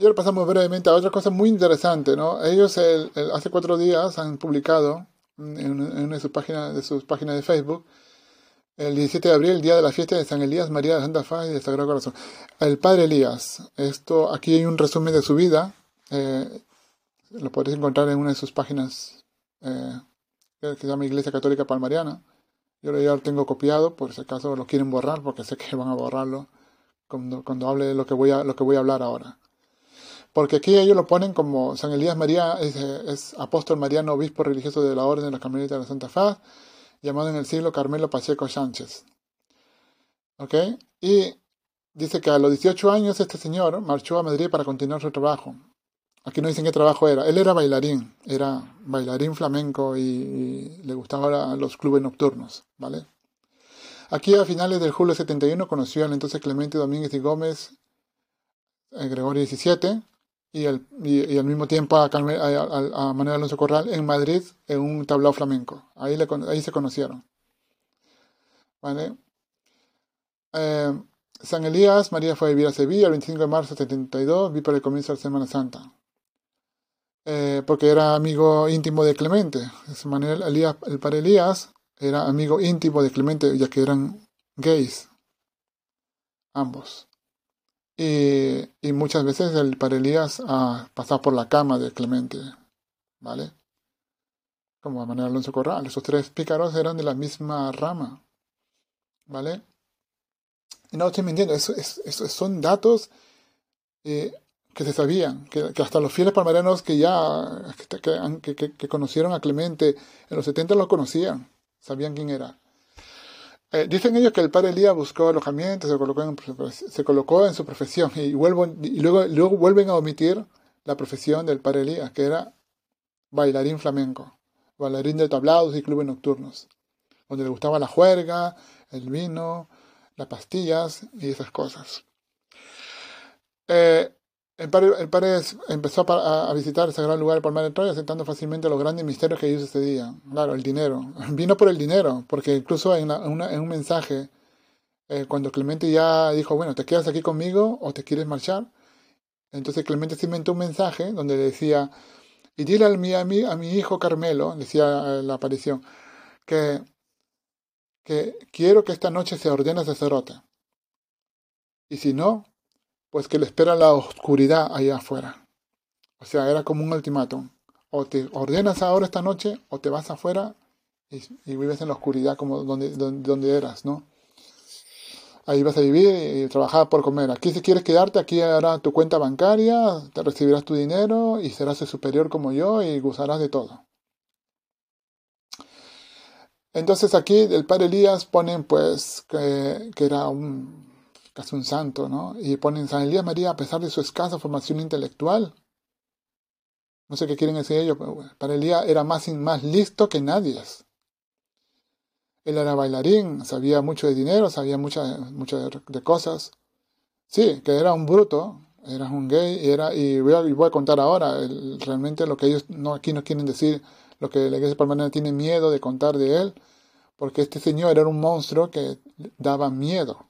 Y ahora pasamos brevemente a otra cosa muy interesante, ¿no? Ellos hace cuatro días han publicado en, una de sus páginas de, sus páginas de Facebook el 17 de abril, el día de la fiesta de San Elías, María de Santa Fe y de Sagrado Corazón. El Padre Elías, esto aquí hay un resumen de su vida, eh, lo podéis encontrar en una de sus páginas eh, que se llama Iglesia Católica Palmariana. Yo ya lo tengo copiado, por si acaso lo quieren borrar, porque sé que van a borrarlo cuando, cuando hable de lo que, voy a, lo que voy a hablar ahora. Porque aquí ellos lo ponen como San Elías María es, apóstol mariano, obispo religioso de la Orden de la Carmelita de la Santa Faz, llamado en el siglo Carmelo Pacheco Sánchez. ¿Ok? Y dice que a los 18 años este señor marchó a Madrid para continuar su trabajo. Aquí no dicen qué trabajo era. Él era bailarín, era bailarín flamenco y, le gustaban los clubes nocturnos, ¿vale? Aquí a finales del julio 71 conoció al entonces Clemente Domínguez y Gómez, eh, Gregorio XVII, y, al mismo tiempo a, Manuel Alonso Corral en Madrid en un tablao flamenco. Ahí, ahí se conocieron. ¿Vale? Eh, San Elías, María fue a vivir a Sevilla el 25 de marzo de 72, vi para el comienzo de la Semana Santa. Eh, porque era amigo íntimo de Clemente. Manuel Elías, el padre Elías era amigo íntimo de Clemente, ya que eran gays, ambos. Y, y muchas veces el padre Elías ha pasado por la cama de Clemente, ¿vale? Como Manuel Alonso Corral. Esos tres pícaros eran de la misma rama, ¿vale? Y no estoy mintiendo, eso, son datos eh, que se sabían, que, hasta los fieles palmarianos que ya que, que, conocieron a Clemente en los 70 lo conocían, sabían quién era. Eh, dicen ellos que el padre Elías buscó alojamiento, se colocó en, su profesión y, y luego, luego vuelven a omitir la profesión del padre Elías, que era bailarín flamenco, bailarín de tablados y clubes nocturnos, donde le gustaba la juerga, el vino, las pastillas y esas cosas. Eh, el padre, empezó a, visitar ese gran lugar, el Palmar de Troya, aceptando fácilmente los grandes misterios que ellos ese Claro, el dinero. Vino por el dinero, porque incluso en, un mensaje, eh, cuando Clemente ya dijo, bueno, ¿te quedas aquí conmigo o te quieres marchar? Entonces Clemente se inventó un mensaje donde le decía, y dile a mi, a mi, a mi hijo Carmelo, decía la aparición, que, que quiero que esta noche se ordene sacerdote. Y si no, pues que le espera la oscuridad allá afuera. O sea, era como un ultimátum. O te ordenas ahora esta noche o te vas afuera y, vives en la oscuridad como donde, donde, eras, ¿no? Ahí vas a vivir y, trabajar por comer. Aquí si quieres quedarte, aquí hará tu cuenta bancaria, te recibirás tu dinero y serás el superior como yo y gozarás de todo. Entonces aquí el padre Elías ponen pues que era un casi un santo, ¿no? Y ponen San Elías María a pesar de su escasa formación intelectual. No sé qué quieren decir ellos, pero para Elías era más, más listo que nadie. Él era bailarín, sabía mucho de dinero, sabía muchas muchas de cosas. Sí, que era un bruto, era un gay, era, y voy a, voy a contar ahora realmente lo que ellos no, aquí no quieren decir, lo que la iglesia palmarina tiene miedo de contar de él, porque este señor era un monstruo que daba miedo.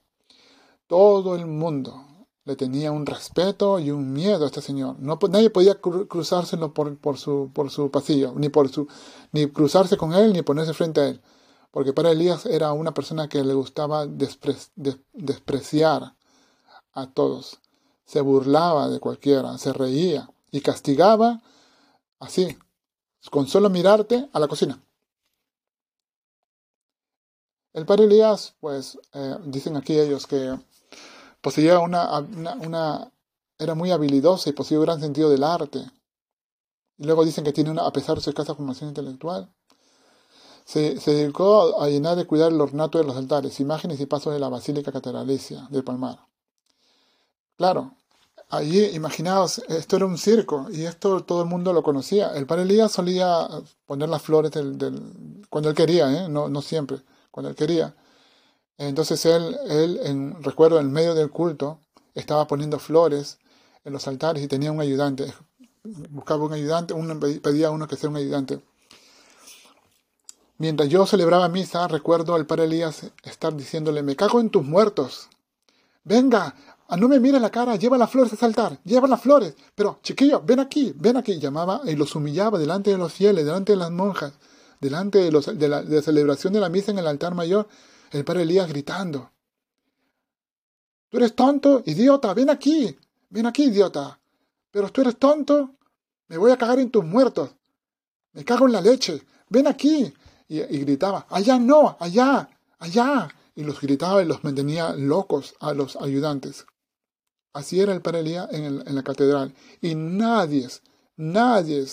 Todo el mundo le tenía un respeto y un miedo a este señor. No, nadie podía cruzárselo por, por, su, pasillo, ni cruzarse con él, ni ponerse frente a él. Porque para Elías era una persona que le gustaba despreciar a todos. Se burlaba de cualquiera, se reía y castigaba así, con solo mirarte a la cocina. El padre Elías, pues, eh, dicen aquí ellos que Poseía una, era muy habilidosa y poseía un gran sentido del arte. Y luego dicen que tiene una, a pesar de su escasa formación intelectual. Se, se, dedicó a llenar de cuidar el ornato de los altares, imágenes y pasos de la Basílica Catedralicia del Palmar. Claro, allí, imaginaos, esto era un circo y esto todo el mundo lo conocía. El padre Elías solía poner las flores del, del, cuando él quería, ¿eh? no, no siempre, cuando él quería. Entonces él, él en, recuerdo, en medio del culto, estaba poniendo flores en los altares y tenía un ayudante. Buscaba un ayudante, uno pedía a uno que sea un ayudante. Mientras yo celebraba misa, recuerdo al padre Elías estar diciéndole, me cago en tus muertos. Venga, Ah, no me mires la cara, lleva las flores a saltar, lleva las flores. Pero, chiquillo, ven aquí, ven aquí. Llamaba y los humillaba delante de los fieles, delante de las monjas, delante de, los, de la celebración de la misa en el altar mayor. El padre Elías gritando. Tú eres tonto, idiota, ven aquí, ven aquí, idiota. Pero tú eres tonto, me voy a cagar en tus muertos. Me cago en la leche, ven aquí. Y, y gritaba, allá no, allá, allá. Y los gritaba y los mantenía locos a los ayudantes. Así era el Padre Elías en, en, la catedral. Y nadie, nadie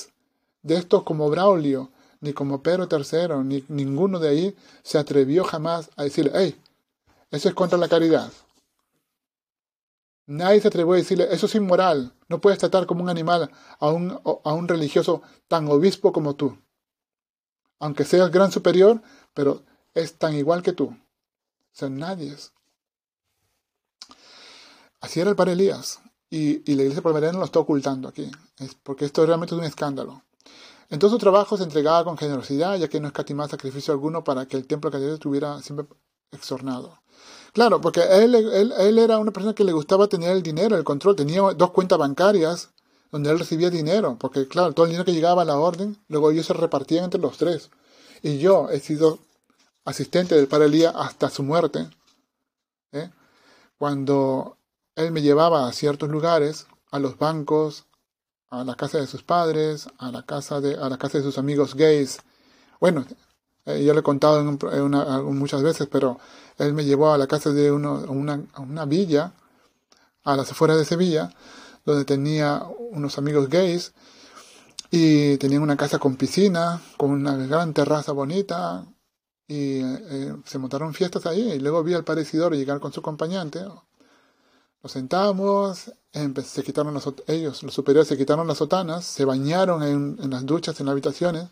de estos como Braulio, ni como Pedro III, ni ninguno de ahí se atrevió jamás a decirle, hey, eso es contra la caridad. Nadie se atrevió a decirle, eso es inmoral, no puedes tratar como un animal a un, a un religioso tan obispo como tú. Aunque seas gran superior, pero es tan igual que tú. O sea, nadie es. Así era el padre Elías. Y, la iglesia palmerana lo está ocultando aquí. Es porque esto realmente es un escándalo. En todo su trabajo se entregaba con generosidad, ya que no escatimaba sacrificio alguno para que el templo de estuviera siempre exornado. Claro, porque él, era una persona que le gustaba tener el dinero, el control. Tenía dos cuentas bancarias donde él recibía dinero, porque claro, todo el dinero que llegaba a la orden, luego ellos se repartían entre los tres. Y yo he sido asistente del padre Elías hasta su muerte. ¿eh? Cuando él me llevaba a ciertos lugares, a los bancos, a la casa de sus padres, a la casa de, a la casa de sus amigos gays. Bueno, eh, yo le he contado muchas veces, pero él me llevó a la casa de uno, una, una villa, a las afueras de Sevilla, donde tenía unos amigos gays y tenían una casa con piscina, con una gran terraza bonita y eh, se montaron fiestas ahí y luego vi al parecidor llegar con su acompañante nos sentamos, se quitaron los, ellos, los superiores, se quitaron las sotanas, se bañaron en, las duchas, en las habitaciones.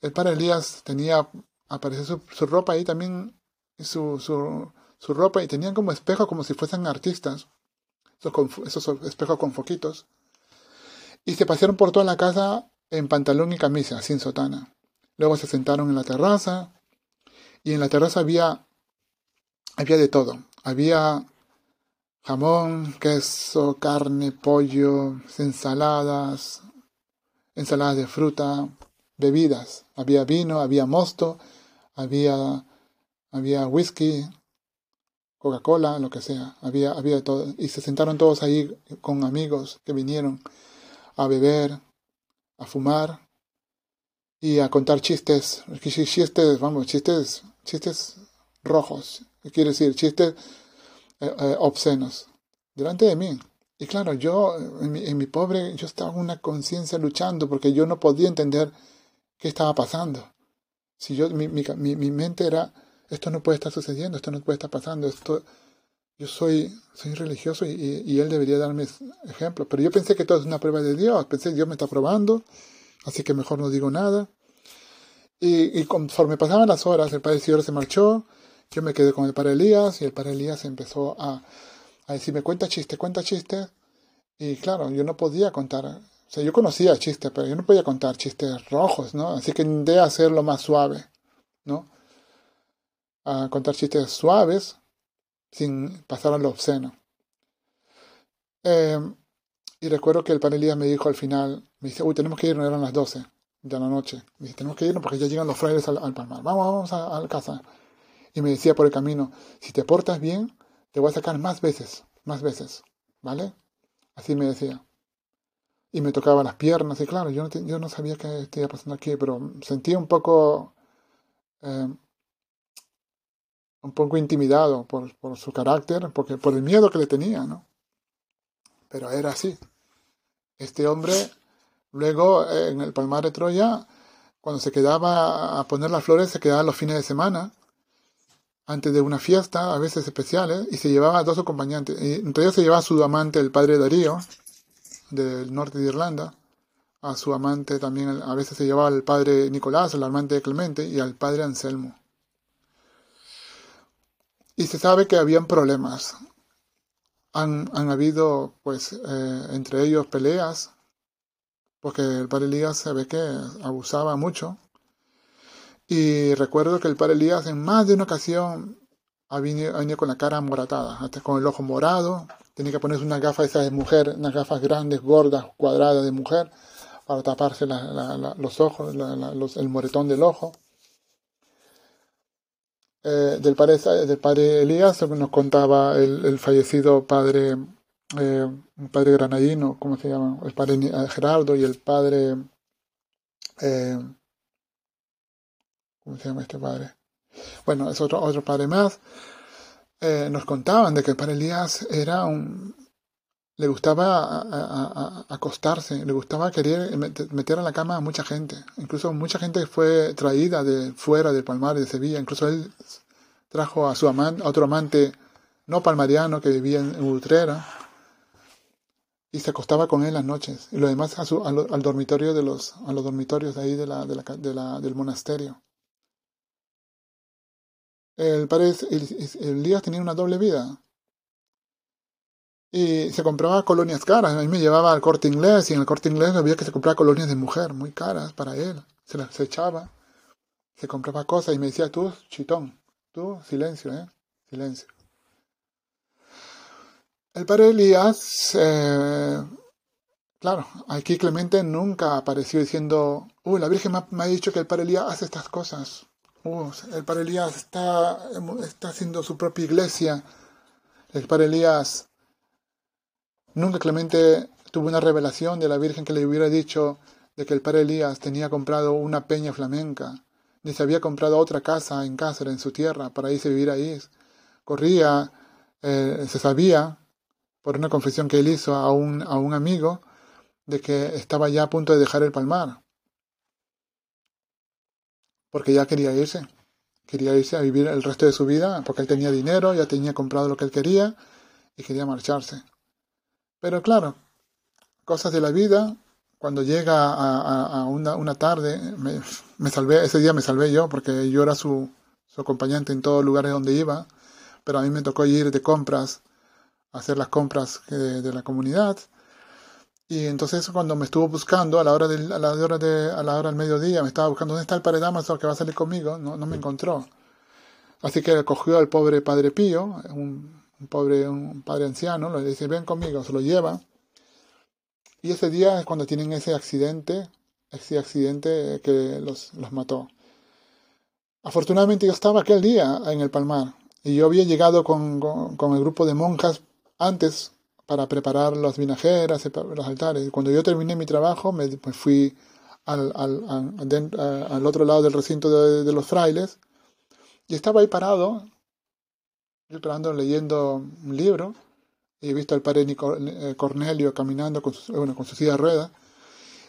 El padre Elías tenía, apareció su, ropa ahí también, su, su, ropa, y tenían como espejos como si fuesen artistas, esos, esos espejos con foquitos. Y se pasearon por toda la casa en pantalón y camisa, sin sotana. Luego se sentaron en la terraza, y en la terraza había, había de todo. Había jamón, queso, carne, pollo, ensaladas, ensaladas de fruta, bebidas. Había vino, había mosto, había, había whisky, Coca-Cola, lo que sea. Había, había todo. Y se sentaron todos ahí con amigos que vinieron a beber, a fumar y a contar chistes. Chistes, vamos, chistes, chistes rojos. Quiere decir, chistes eh, eh, obscenos delante de mí. Y claro, yo en mi, pobre, yo estaba con una conciencia luchando porque yo no podía entender qué estaba pasando. Si yo, mi, mi, mi, mente era, esto no puede estar sucediendo, esto no puede estar pasando, esto, yo soy, soy religioso y, él debería darme ejemplo. Pero yo pensé que todo es una prueba de Dios, pensé que Dios me está probando, así que mejor no digo nada. Y, conforme pasaban las horas, el Padre se marchó, yo me quedé con el padre Elías y el padre Elías empezó a, a decirme, cuenta chiste, cuenta chiste. Y claro, yo no podía contar, o sea, yo conocía chistes, pero yo no podía contar chistes rojos, ¿no? Así que intenté hacerlo más suave, ¿no? A contar chistes suaves sin pasar a lo obsceno. Eh, y recuerdo que el Elías me dijo al final, me dice, uy, tenemos que irnos, eran las 12 de la noche. Me dice, tenemos que irnos porque ya llegan los frailes al, al palmar. Vamos, vamos a, a casa y me decía por el camino, si te portas bien, te voy a sacar más veces, más veces, ¿vale? Así me decía. Y me tocaba las piernas, y claro, yo no, yo no sabía qué estaba pasando aquí, pero sentía un poco, eh, un poco intimidado por, por su carácter, porque, por el miedo que le tenía, ¿no? Pero era así. Este hombre, luego en el Palmar de Troya, cuando se quedaba a poner las flores, se quedaba los fines de semana antes de una fiesta, a veces especiales, y se llevaba a dos acompañantes. Y entre ellos se llevaba a su amante, el padre Darío, del norte de Irlanda, a su amante también, a veces se llevaba al padre Nicolás, el amante de Clemente, y al padre Anselmo. Y se sabe que habían problemas. Han, han habido, pues, eh, entre ellos peleas, porque el padre Elías se ve que abusaba mucho y recuerdo que el padre Elías en más de una ocasión ha venido, con la cara moratada, hasta con el ojo morado, tenía que ponerse unas gafas esas de mujer, unas gafas grandes, gordas, cuadradas de mujer, para taparse los ojos, el moretón del ojo. Eh, del, padre, del padre Elías nos contaba el, fallecido padre, eh, padre granadino, ¿cómo se llama? El padre Gerardo y el padre... Eh, ¿Cómo se llama este padre? Bueno, es otro, otro padre más. nos contaban de que padre Elías era un, le gustaba acostarse, le gustaba querer meter a la cama a mucha gente. Incluso mucha gente fue traída de fuera del Palmar de Sevilla. Incluso él trajo a su amante, a otro amante no palmariano que vivía en Utrera y se acostaba con él las noches y lo demás a su, al dormitorio de los a los dormitorios de ahí de la, de la del monasterio. El padre Elías tenía una doble vida y se compraba colonias caras. A mí me llevaba al corte inglés y en el corte inglés había que se compraba colonias de mujer muy caras para él. Se las echaba, se compraba cosas y me decía, tú, chitón, tú, silencio, ¿eh? Silencio. El padre Elías, eh, claro, aquí Clemente nunca apareció diciendo, uy, la Virgen me ha, dicho que el padre Elías hace estas cosas. Uh, el padre Elías está, está haciendo su propia iglesia. El padre Elías Nunca Clemente tuvo una revelación de la Virgen que le hubiera dicho de que el padre Elías tenía comprado una peña flamenca, ni se había comprado otra casa en Cáceres, en su tierra, para irse a vivir ahí. Corría, eh, se sabía, por una confesión que él hizo a un, a un amigo, de que estaba ya a punto de dejar el palmar, porque ya quería irse. Quería irse a vivir el resto de su vida, porque él tenía dinero, ya tenía comprado lo que él quería y quería marcharse. Pero claro, cosas de la vida, cuando llega a, una, tarde, me, salvé, ese día me salvé yo, porque yo era su, acompañante en todos lugares donde iba, pero a mí me tocó ir de compras, hacer las compras de, la comunidad. Y entonces cuando me estuvo buscando a la hora a la hora de, a la hora del mediodía, me estaba buscando dónde está el padre Damaso que va a salir conmigo, no, no me encontró. Así que cogió al pobre padre Pío, un, un pobre, un padre anciano, le dice, ven conmigo, se lo lleva. Y ese día es cuando tienen ese accidente, ese accidente que los, los mató. Afortunadamente yo estaba aquel día en el Palmar y yo había llegado con, con, el grupo de monjas antes para preparar las vinajeras, los altares. Cuando yo terminé mi trabajo me, fui al, otro lado del recinto de, los frailes y estaba ahí parado yo leyendo un libro y he visto al padre eh, Cornelio caminando con su, bueno, con silla de ruedas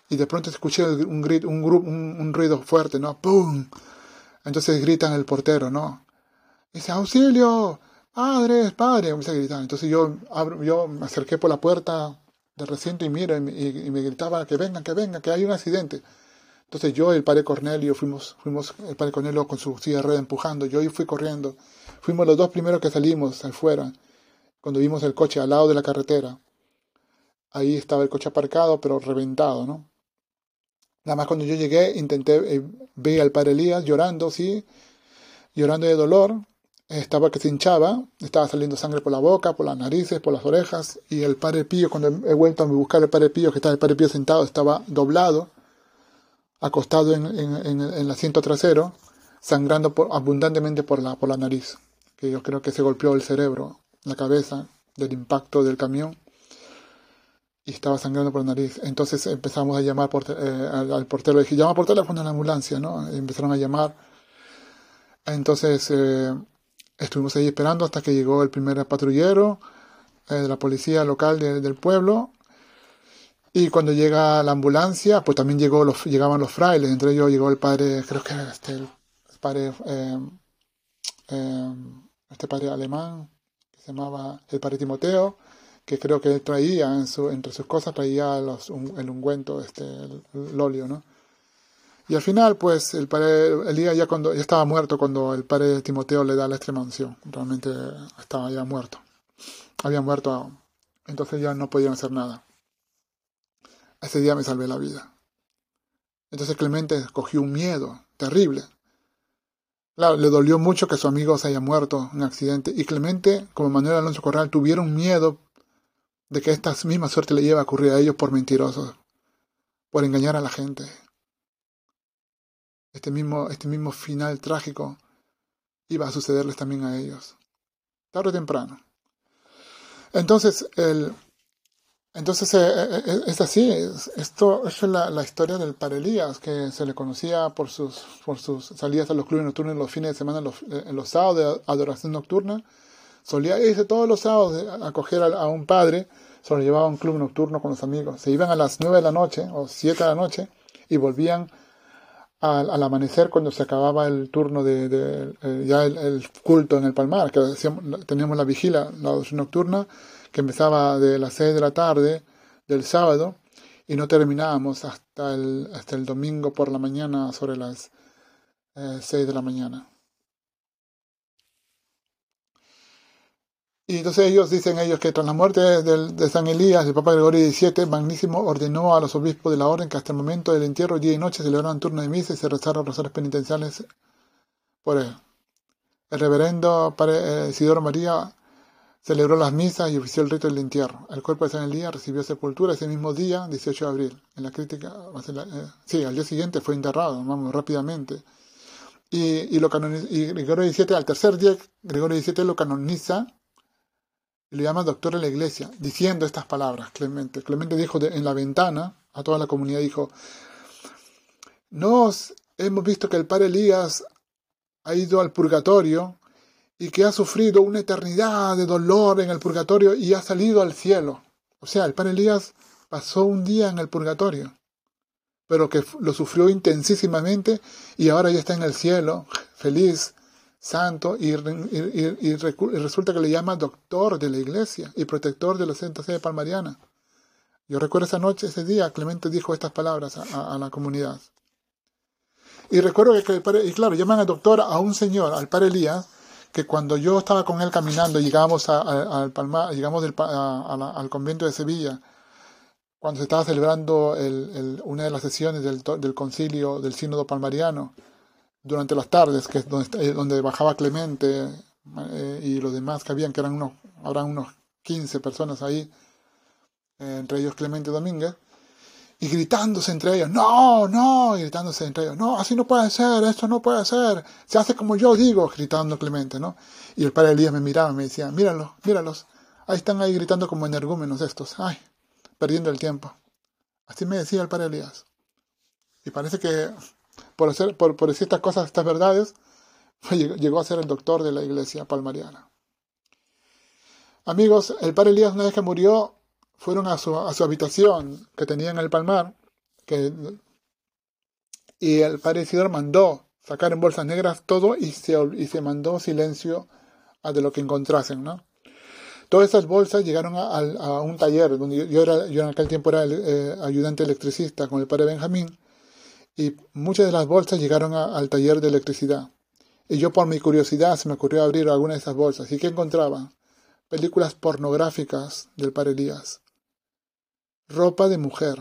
y de pronto escuché un, grito, un, ruido fuerte, ¿no? ¡Pum! Entonces gritan el portero, ¿no? dice, auxilio, padres, padre, comienza a gritar. Entonces yo, abro, yo me acerqué por la puerta del recinto y miro y, y, me gritaba que vengan, que vengan, que hay un accidente. Entonces yo y el padre Cornelio fuimos, fuimos el padre Cornelio con su silla de ruedas empujando, yo fui corriendo Fuimos los dos primeros que salimos afuera, cuando vimos el coche al lado de la carretera. Ahí estaba el coche aparcado, pero reventado, ¿no? Nada más cuando yo llegué, intenté, eh, ver al padre Elías llorando, sí, llorando de dolor. Estaba que se hinchaba, estaba saliendo sangre por la boca, por las narices, por las orejas. Y el padre Pío, cuando he vuelto a buscar al padre Pío, que estaba el padre Pío sentado, estaba doblado, acostado en, en el asiento trasero, sangrando por, abundantemente por la, por la nariz que yo creo que se golpeó el cerebro, la cabeza, del impacto del camión y estaba sangrando por la nariz. Entonces empezamos a llamar por, eh, al, portero, le dije, llama por teléfono a la ambulancia, ¿no? empezaron a llamar. Entonces eh, estuvimos ahí esperando hasta que llegó el primer patrullero eh, de la policía local del pueblo. Y cuando llega la ambulancia, pues también llegó los, llegaban los frailes, entre ellos llegó el padre, creo que este, el padre este padre alemán que se llamaba el padre Timoteo, que creo que él traía en su, entre sus cosas, traía los, el ungüento, este, el, óleo, ¿no? Y al final, pues, el padre Elías ya, cuando, ya estaba muerto cuando el padre Timoteo le da la extrema unción. Realmente estaba ya muerto. Había muerto, entonces ya no podían hacer nada. Ese día me salvé la vida. Entonces Clemente cogió un miedo terrible le dolió mucho que su amigo se haya muerto en un accidente y Clemente, como Manuel Alonso Corral, tuvieron miedo de que esta misma suerte le lleva a ocurrir a ellos por mentirosos, por engañar a la gente. Este mismo, este mismo final trágico iba a sucederles también a ellos, tarde o temprano. Entonces, el, entonces eh, eh, eh, es así, esto, es la, historia del Parelías, que se le conocía por sus, por sus salidas a los clubes nocturnos los fines de semana, los, en los sábados de adoración nocturna. Solía irse todos los sábados a acoger a, un padre, se lo llevaba a un club nocturno con los amigos. Se iban a las nueve de la noche o siete de la noche y volvían al, al amanecer cuando se acababa el turno de, de ya el, culto en el Palmar, que teníamos la vigila, la nocturna que empezaba de las 6 de la tarde del sábado y no terminábamos hasta el, hasta el domingo por la mañana sobre las eh, 6 de la mañana. Y entonces ellos dicen ellos que tras la muerte de, San Elías, el Papa Gregorio XVII, Magnísimo ordenó a los obispos de la orden que hasta el momento del entierro, día y noche, celebraran turno de misa y se rezaron rosarios penitenciales por él. El reverendo Padre Isidoro María Celebró las misas y ofició el rito del entierro. El cuerpo de San Elías recibió sepultura ese mismo día, 18 de abril. En la crítica, eh, sí, al día siguiente fue enterrado, vamos, rápidamente. Y, y Gregorio XVII, al tercer día, Gregorio XVII lo canoniza y lo llama doctor de la iglesia, diciendo estas palabras, Clemente. Clemente dijo en la ventana a toda la comunidad, dijo, nos hemos visto que el padre Elías ha ido al purgatorio y que ha sufrido una eternidad de dolor en el purgatorio y ha salido al cielo. O sea, el padre Elías pasó un día en el purgatorio, pero que lo sufrió intensísimamente y ahora ya está en el cielo, feliz, santo, y, resulta que le llama doctor de la iglesia y protector de la Santa Sede Palmariana. Yo recuerdo esa noche, ese día, Clemente dijo estas palabras a, la comunidad. Y recuerdo que, el y claro, llaman al doctor a un señor, al padre Elías, que cuando yo estaba con él caminando, llegamos al Palmar, llegamos al convento de Sevilla, cuando se estaba celebrando el, una de las sesiones del, del, concilio del sínodo palmariano, durante las tardes, que es donde, eh, donde bajaba Clemente eh, y los demás que habían, que eran unos, habrán unos 15 personas ahí, eh, entre ellos Clemente Domínguez, y gritándose entre ellos, no, no, y gritándose entre ellos, no, así no puede ser, esto no puede ser, se hace como yo digo, gritando Clemente, ¿no? Y el padre Elías me miraba me decía, míralos, míralos, ahí están ahí gritando como energúmenos estos, ay, perdiendo el tiempo. Así me decía el padre Elías. Y parece que por, hacer, por, por decir estas cosas, estas verdades, llegó a ser el doctor de la iglesia palmariana. Amigos, el padre Elías una vez que murió, fueron a su, a su habitación que tenía en el palmar y el padre mandó sacar en bolsas negras todo y se, y se mandó silencio a de lo que encontrasen, ¿no? Todas esas bolsas llegaron a, un taller donde yo, era, yo en aquel tiempo era eh, ayudante electricista con el padre Benjamín y muchas de las bolsas llegaron al taller de electricidad. Y yo por mi curiosidad se me ocurrió abrir alguna de esas bolsas. ¿Y qué encontraba? Películas pornográficas del padre Elías ropa de mujer,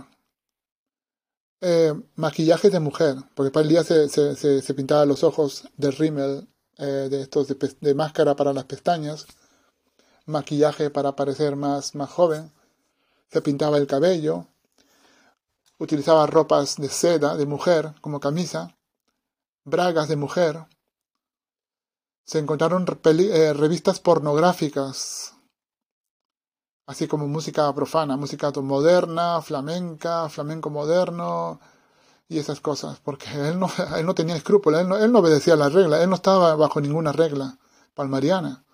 eh, maquillaje de mujer, porque el día se, se, pintaba los ojos de rímel, eh, de estos de, máscara para las pestañas, maquillaje para parecer más, más joven, se pintaba el cabello, utilizaba ropas de seda de mujer como camisa, bragas de mujer, se encontraron eh, revistas pornográficas así como música profana, música moderna, flamenca, flamenco moderno y esas cosas, porque él no, él no tenía escrúpulos, él no, él no obedecía las reglas, él no estaba bajo ninguna regla palmariana.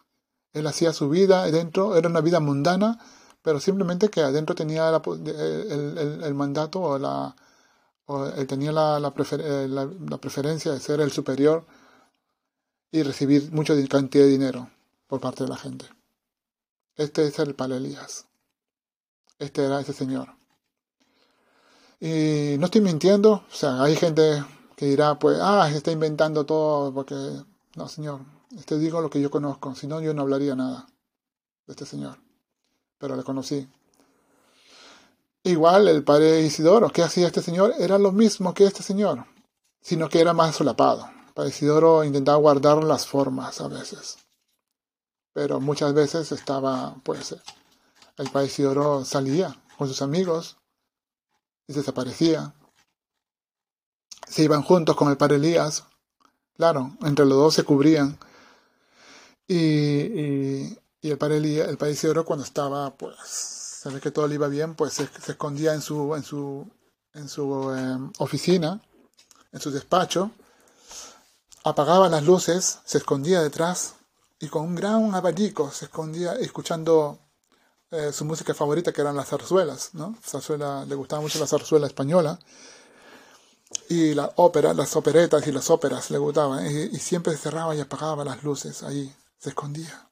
Él hacía su vida dentro, era una vida mundana, pero simplemente que adentro tenía el, el, mandato o la él tenía la, la, eh, la, la, preferencia de ser el superior y recibir mucha cantidad de dinero por parte de la gente. Este es el Palelías. Este era ese señor. Y no estoy mintiendo, o sea, hay gente que dirá, pues, ah, se está inventando todo porque... No, señor, este digo lo que yo conozco, si no yo no hablaría nada de este señor. Pero le conocí. Igual el padre Isidoro, ¿qué hacía este señor? Era lo mismo que este señor, sino que era más solapado. El padre Isidoro intentaba guardar las formas a veces pero muchas veces estaba pues el padre Isidoro salía con sus amigos y desaparecía. Se iban juntos con el padre Elías. Claro, entre los dos se cubrían. Y, y, Elías, el padre Isidoro cuando estaba, pues, ve que todo le iba bien, pues se, escondía en su, en su, en su em, oficina, en su despacho, apagaba las luces, se escondía detrás y con un gran abanico se escondía escuchando eh, su música favorita que eran las zarzuelas, ¿no? Zarzuela, le gustaba mucho la zarzuela española y la ópera, las operetas y las óperas le gustaban y, siempre cerraba y apagaba las luces ahí, se escondía.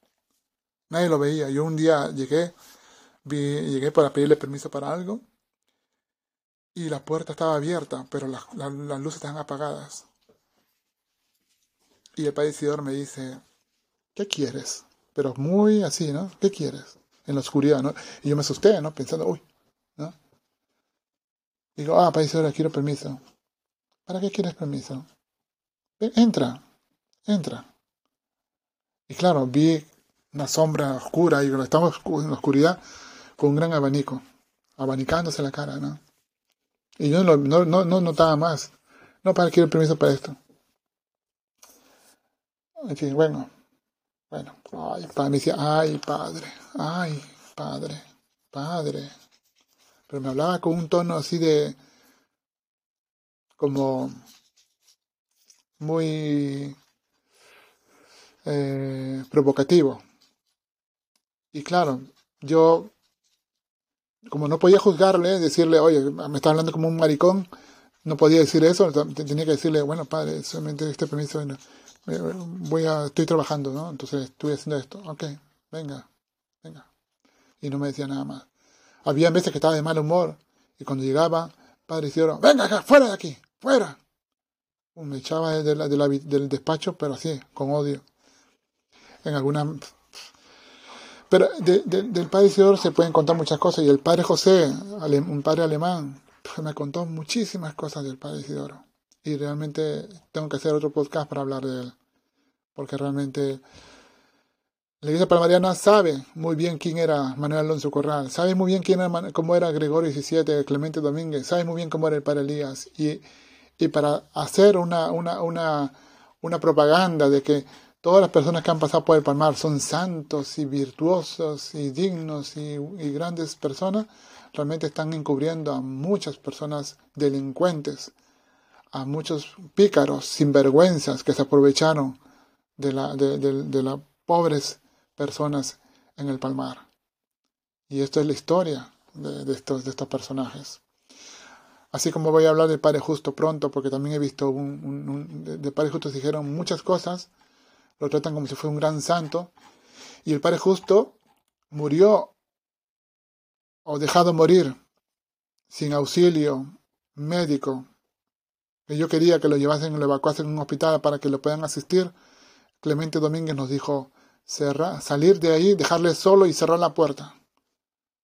Nadie lo veía. Yo un día llegué, llegué para pedirle permiso para algo y la puerta estaba abierta, pero las, luces estaban apagadas. Y el padecedor me dice, ¿qué quieres? Pero muy así, ¿no? ¿Qué quieres? en la oscuridad, ¿no? Y yo me asusté, ¿no? Pensando, uy, ¿no? Digo, ah, ahora quiero permiso. ¿Para qué quieres permiso? entra, entra. Y claro, vi una sombra oscura y estamos en la oscuridad con un gran abanico, abanicándose la cara, ¿no? Y yo no, no, no, notaba más. No, para quiero permiso para esto. En fin, bueno, bueno, ay, padre, me decía, ay, padre, ay, padre, padre. Pero me hablaba con un tono así de, como, muy eh, provocativo. Y claro, yo, como no podía juzgarle, decirle, oye, me está hablando como un maricón, no podía decir eso, tenía que decirle, bueno, padre, solamente este permiso, voy a, estoy trabajando, ¿no? Entonces estoy haciendo esto, ok, venga, venga. Y no me decía nada más. Había veces que estaba de mal humor y cuando llegaba, padre Isidoro, venga acá, fuera de aquí, fuera. Me echaba del despacho, pero así, con odio. En alguna... Pero del padre Isidoro se pueden contar muchas cosas y el padre José, un padre alemán, me contó muchísimas cosas del padre Isidoro y realmente tengo que hacer otro podcast para hablar de él. Porque realmente la Iglesia Palmariana sabe muy bien quién era Manuel Alonso Corral, sabe muy bien quién era, cómo era Gregorio XVII, Clemente Domínguez, sabe muy bien cómo era el Padre Elías. Y, y para hacer una, una, una, una propaganda de que todas las personas que han pasado por el Palmar son santos y virtuosos y dignos y, grandes personas, realmente están encubriendo a muchas personas delincuentes a muchos pícaros, sinvergüenzas que se aprovecharon de, la, de, las pobres personas en el palmar. Y esto es la historia de, estos, de estos personajes. Así como voy a hablar del Padre Justo pronto, porque también he visto un, de Padre Justo dijeron muchas cosas, lo tratan como si fuera un gran santo, y el Padre Justo murió o dejado morir sin auxilio médico que yo quería que lo llevasen, lo evacuasen en un hospital para que lo puedan asistir, Clemente Domínguez nos dijo cerrar, salir de ahí, dejarle solo y cerrar la puerta.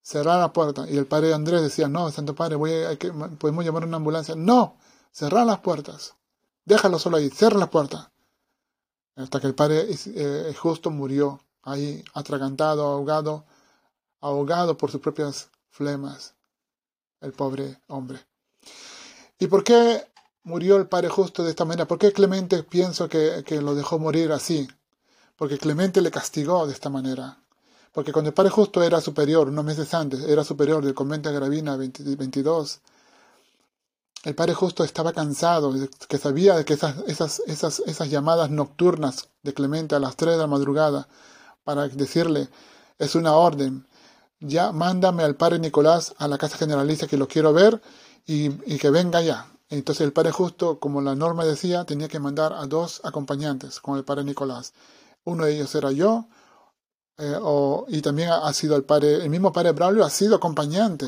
Cerrar la puerta. Y el padre Andrés decía, no, Santo Padre, voy a, que, podemos llamar una ambulancia. No, cerrar las puertas. Déjalo solo ahí, cierra la puerta. Hasta que el padre eh, justo murió ahí, atragantado, ahogado, ahogado por sus propias flemas. El pobre hombre. ¿Y por qué murió el Padre justo de esta manera. ¿Por qué Clemente pienso que, lo dejó morir así? Porque Clemente le castigó de esta manera. Porque cuando el Padre justo era superior, unos meses antes, era superior del convento de Gravina 22, el Padre justo estaba cansado, que sabía que esas, esas, esas, esas llamadas nocturnas de Clemente a las 3 de la madrugada, para decirle, es una orden, ya mándame al Padre Nicolás a la casa generaliza que lo quiero ver y, que venga ya. Entonces el padre justo, como la norma decía, tenía que mandar a dos acompañantes con el padre Nicolás. Uno de ellos era yo, eh, y también ha sido el padre, el mismo padre Braulio ha sido acompañante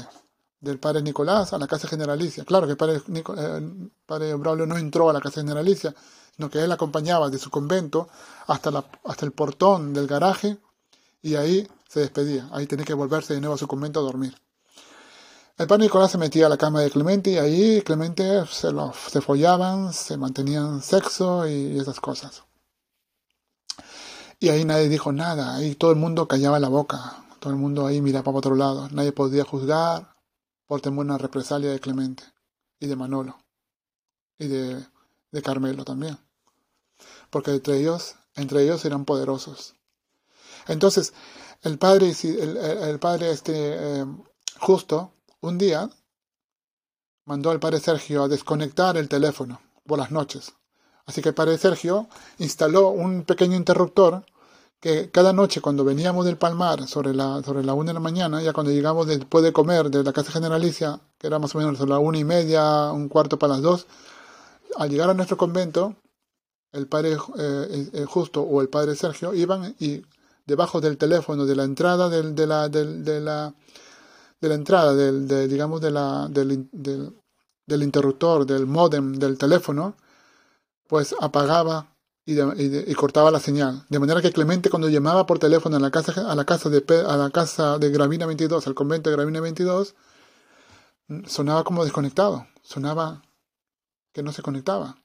del padre Nicolás a la casa generalicia. Claro que el padre, eh, padre Braulio no entró a la casa generalicia, sino que él acompañaba de su convento hasta, la, hasta el portón del garaje y ahí se despedía. Ahí tenía que volverse de nuevo a su convento a dormir. El padre Nicolás se metía a la cama de Clemente y ahí Clemente se, lo, se follaban, se mantenían sexo y esas cosas. Y ahí nadie dijo nada, ahí todo el mundo callaba la boca, Todo el mundo ahí mira para otro lado. Nadie podía juzgar por tener una represalia de Clemente y de Manolo y de, de Carmelo también. Porque entre ellos, entre ellos eran poderosos. Entonces, el padre, el, el padre este, eh, justo, un día mandó al padre Sergio a desconectar el teléfono por las noches. Así que el padre Sergio instaló un pequeño interruptor que cada noche cuando veníamos del Palmar sobre la, sobre la una de la mañana, ya cuando llegamos después de comer de la casa generalicia, que era más o menos a la una y media, un cuarto para las dos, al llegar a nuestro convento, el padre eh, justo o el padre Sergio iban y debajo del teléfono de la entrada del, de la, del, de la de la entrada del, de, digamos de la, del, del, interruptor del modem del teléfono pues apagaba y, cortaba la señal. De manera que Clemente cuando llamaba por teléfono a la casa a la casa de a la casa de Gravina 22 al convento de Gravina 22 sonaba como desconectado. Sonaba que no se conectaba.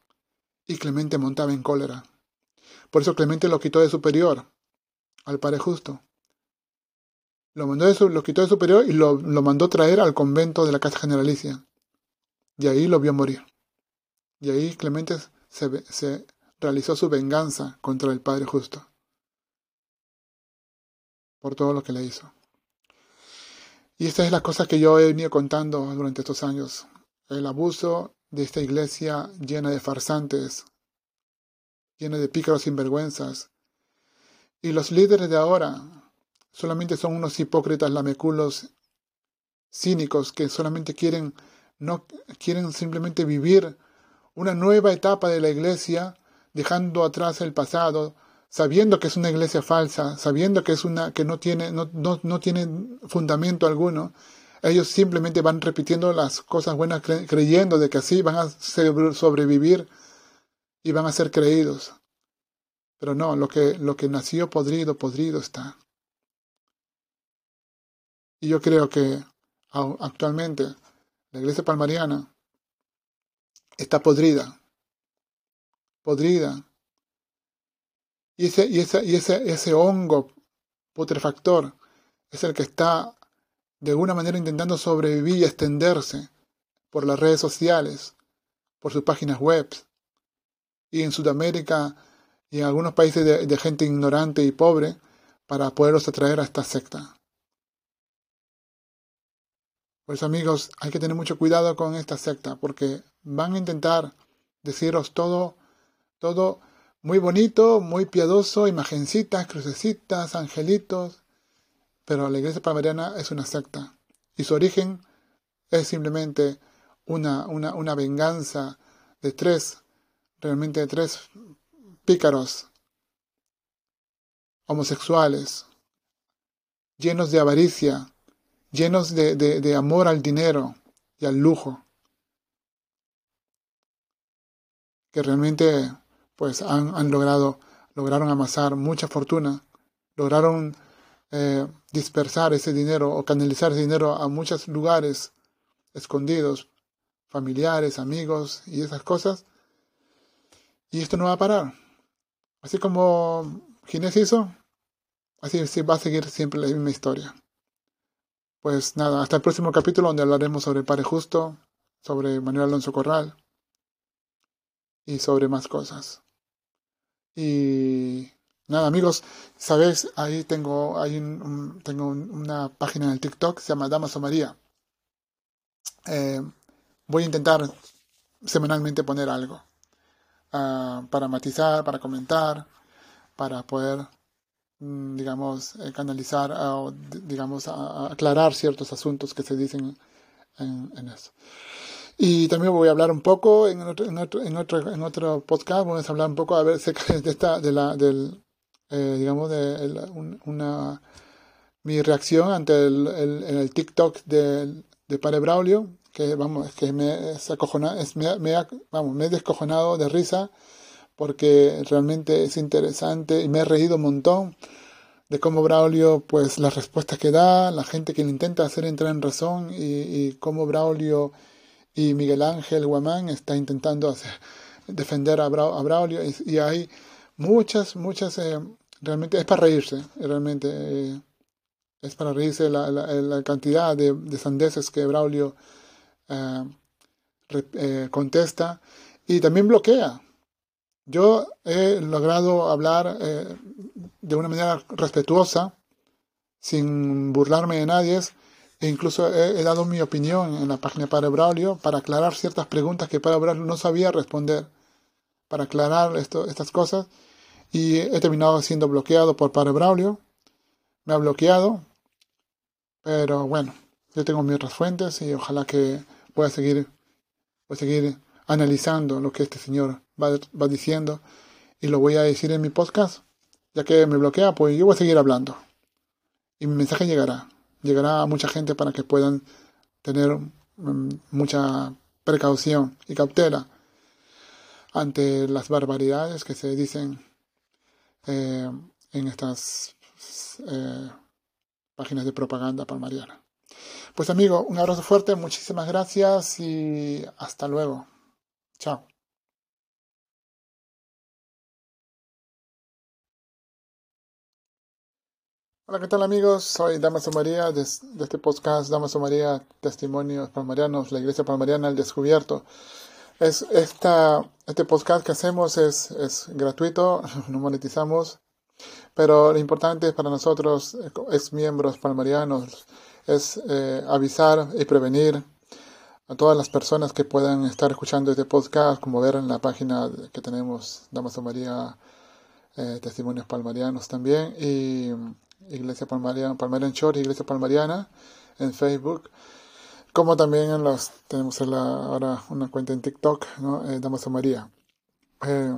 Y Clemente montaba en cólera. Por eso Clemente lo quitó de superior al padre justo. Lo, mandó de lo quitó de superior y lo, lo mandó traer al convento de la Casa Generalicia. Y ahí lo vio morir. Y ahí Clemente se, se realizó su venganza contra el Padre Justo. Por todo lo que le hizo. Y esta es la cosa que yo he venido contando durante estos años. El abuso de esta iglesia llena de farsantes, llena de pícaros sinvergüenzas. Y los líderes de ahora, solamente son unos hipócritas lameculos cínicos que solamente quieren no quieren simplemente vivir una nueva etapa de la iglesia dejando atrás el pasado sabiendo que es una iglesia falsa sabiendo que es una que no tiene no, no, no tiene fundamento alguno ellos simplemente van repitiendo las cosas buenas creyendo de que así van a sobrevivir y van a ser creídos. Pero no lo que lo que nació podrido podrido está. Y yo creo que actualmente la iglesia palmariana está podrida, podrida. Y ese, y ese, y ese, ese hongo putrefactor es el que está de alguna manera intentando sobrevivir y extenderse por las redes sociales, por sus páginas web. Y en Sudamérica y en algunos países de, gente ignorante y pobre para poderlos atraer a esta secta. Pues amigos, hay que tener mucho cuidado con esta secta porque van a intentar deciros todo, todo muy bonito, muy piadoso, imagencitas, crucecitas, angelitos, pero la iglesia palmariana es una secta. Y su origen es simplemente una, una, una venganza de tres, realmente de tres pícaros homosexuales, llenos de avaricia, llenos de, de, amor al dinero y al lujo, que realmente pues han, logrado, lograron amasar mucha fortuna, lograron eh, dispersar ese dinero o canalizar ese dinero a muchos lugares escondidos, familiares, amigos y esas cosas. Y esto no va a parar. Así como Ginés hizo, así va a seguir siempre la misma historia. Pues nada, hasta el próximo capítulo donde hablaremos sobre el Padre Justo, sobre Manuel Alonso Corral y sobre más cosas. Y nada, amigos, sabéis, ahí tengo, ahí tengo una página en el TikTok, se llama Damaso María. Eh, voy a intentar semanalmente poner algo uh, para matizar, para comentar, para poder Mm, digamos, eh, canalizar o, digamos, aclarar ciertos asuntos que se dicen en, eso. Y también voy a hablar un poco en otro, en otro, en otro, en otro podcast, vamos a hablar un poco a ver de esta, de la, del, eh, digamos, de una, mi reacción ante el, el, TikTok de, de Padre Braulio, que vamos, que me, es es, me, me, vamos, me he descojonado de risa porque realmente es interesante y me he reído un montón de cómo Braulio, pues las respuestas que da, la gente que le intenta hacer entrar en razón y, cómo Braulio y Miguel Ángel Guamán está intentando defender a, Braulio y, hay muchas, muchas, eh, realmente es para reírse, realmente. Eh, es para reírse la, cantidad de, de, sandeces que Braulio eh, contesta y también bloquea. Yo he logrado hablar de una manera respetuosa, sin burlarme de nadie, e incluso he, dado mi opinión en la página Padre Braulio para aclarar ciertas preguntas que Padre Braulio no sabía responder, para aclarar estas cosas, y he terminado siendo bloqueado por Padre Braulio. Me ha bloqueado, pero bueno, yo tengo mis otras fuentes y ojalá que pueda seguir, pueda seguir analizando lo que este señor va, va diciendo y lo voy a decir en mi podcast. Ya que me bloquea, pues yo voy a seguir hablando. Y mi mensaje llegará. Llegará a mucha gente para que puedan tener mm, mucha precaución y cautela ante las barbaridades que se dicen eh, en estas eh, páginas de propaganda palmariana. Pues amigo, un abrazo fuerte, muchísimas gracias y hasta luego. Chao. Hola, ¿qué tal amigos? Soy Damaso María de, este podcast Damaso María Testimonios Palmarianos, la Iglesia Palmariana al Descubierto. Es esta, este podcast que hacemos es, es gratuito, no monetizamos, pero lo importante para nosotros, ex miembros palmarianos, es eh, avisar y prevenir a todas las personas que puedan estar escuchando este podcast, como ver en la página que tenemos, Damaso María eh, Testimonios Palmarianos también, y Iglesia Palmariana, Palmarian Church, Iglesia Palmariana en Facebook, como también en los, tenemos ahora una cuenta en TikTok, ¿no? Eh, Damaso María. Eh,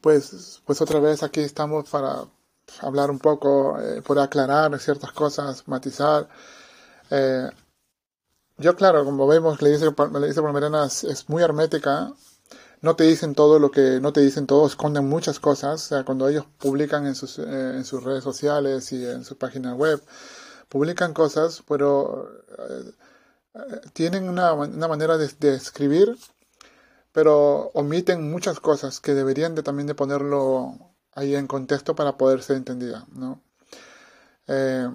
pues, pues otra vez aquí estamos para hablar un poco, eh, por aclarar ciertas cosas, matizar. Eh, yo, claro, como vemos, la iglesia, la iglesia palmariana es, muy hermética. No te dicen todo lo que, no te dicen todo, esconden muchas cosas. O sea, cuando ellos publican en sus, eh, en sus redes sociales y en su página web, publican cosas, pero tienen una, una manera de, de, escribir, pero omiten muchas cosas que deberían de, también de ponerlo ahí en contexto para poder ser entendida, ¿no? Eh,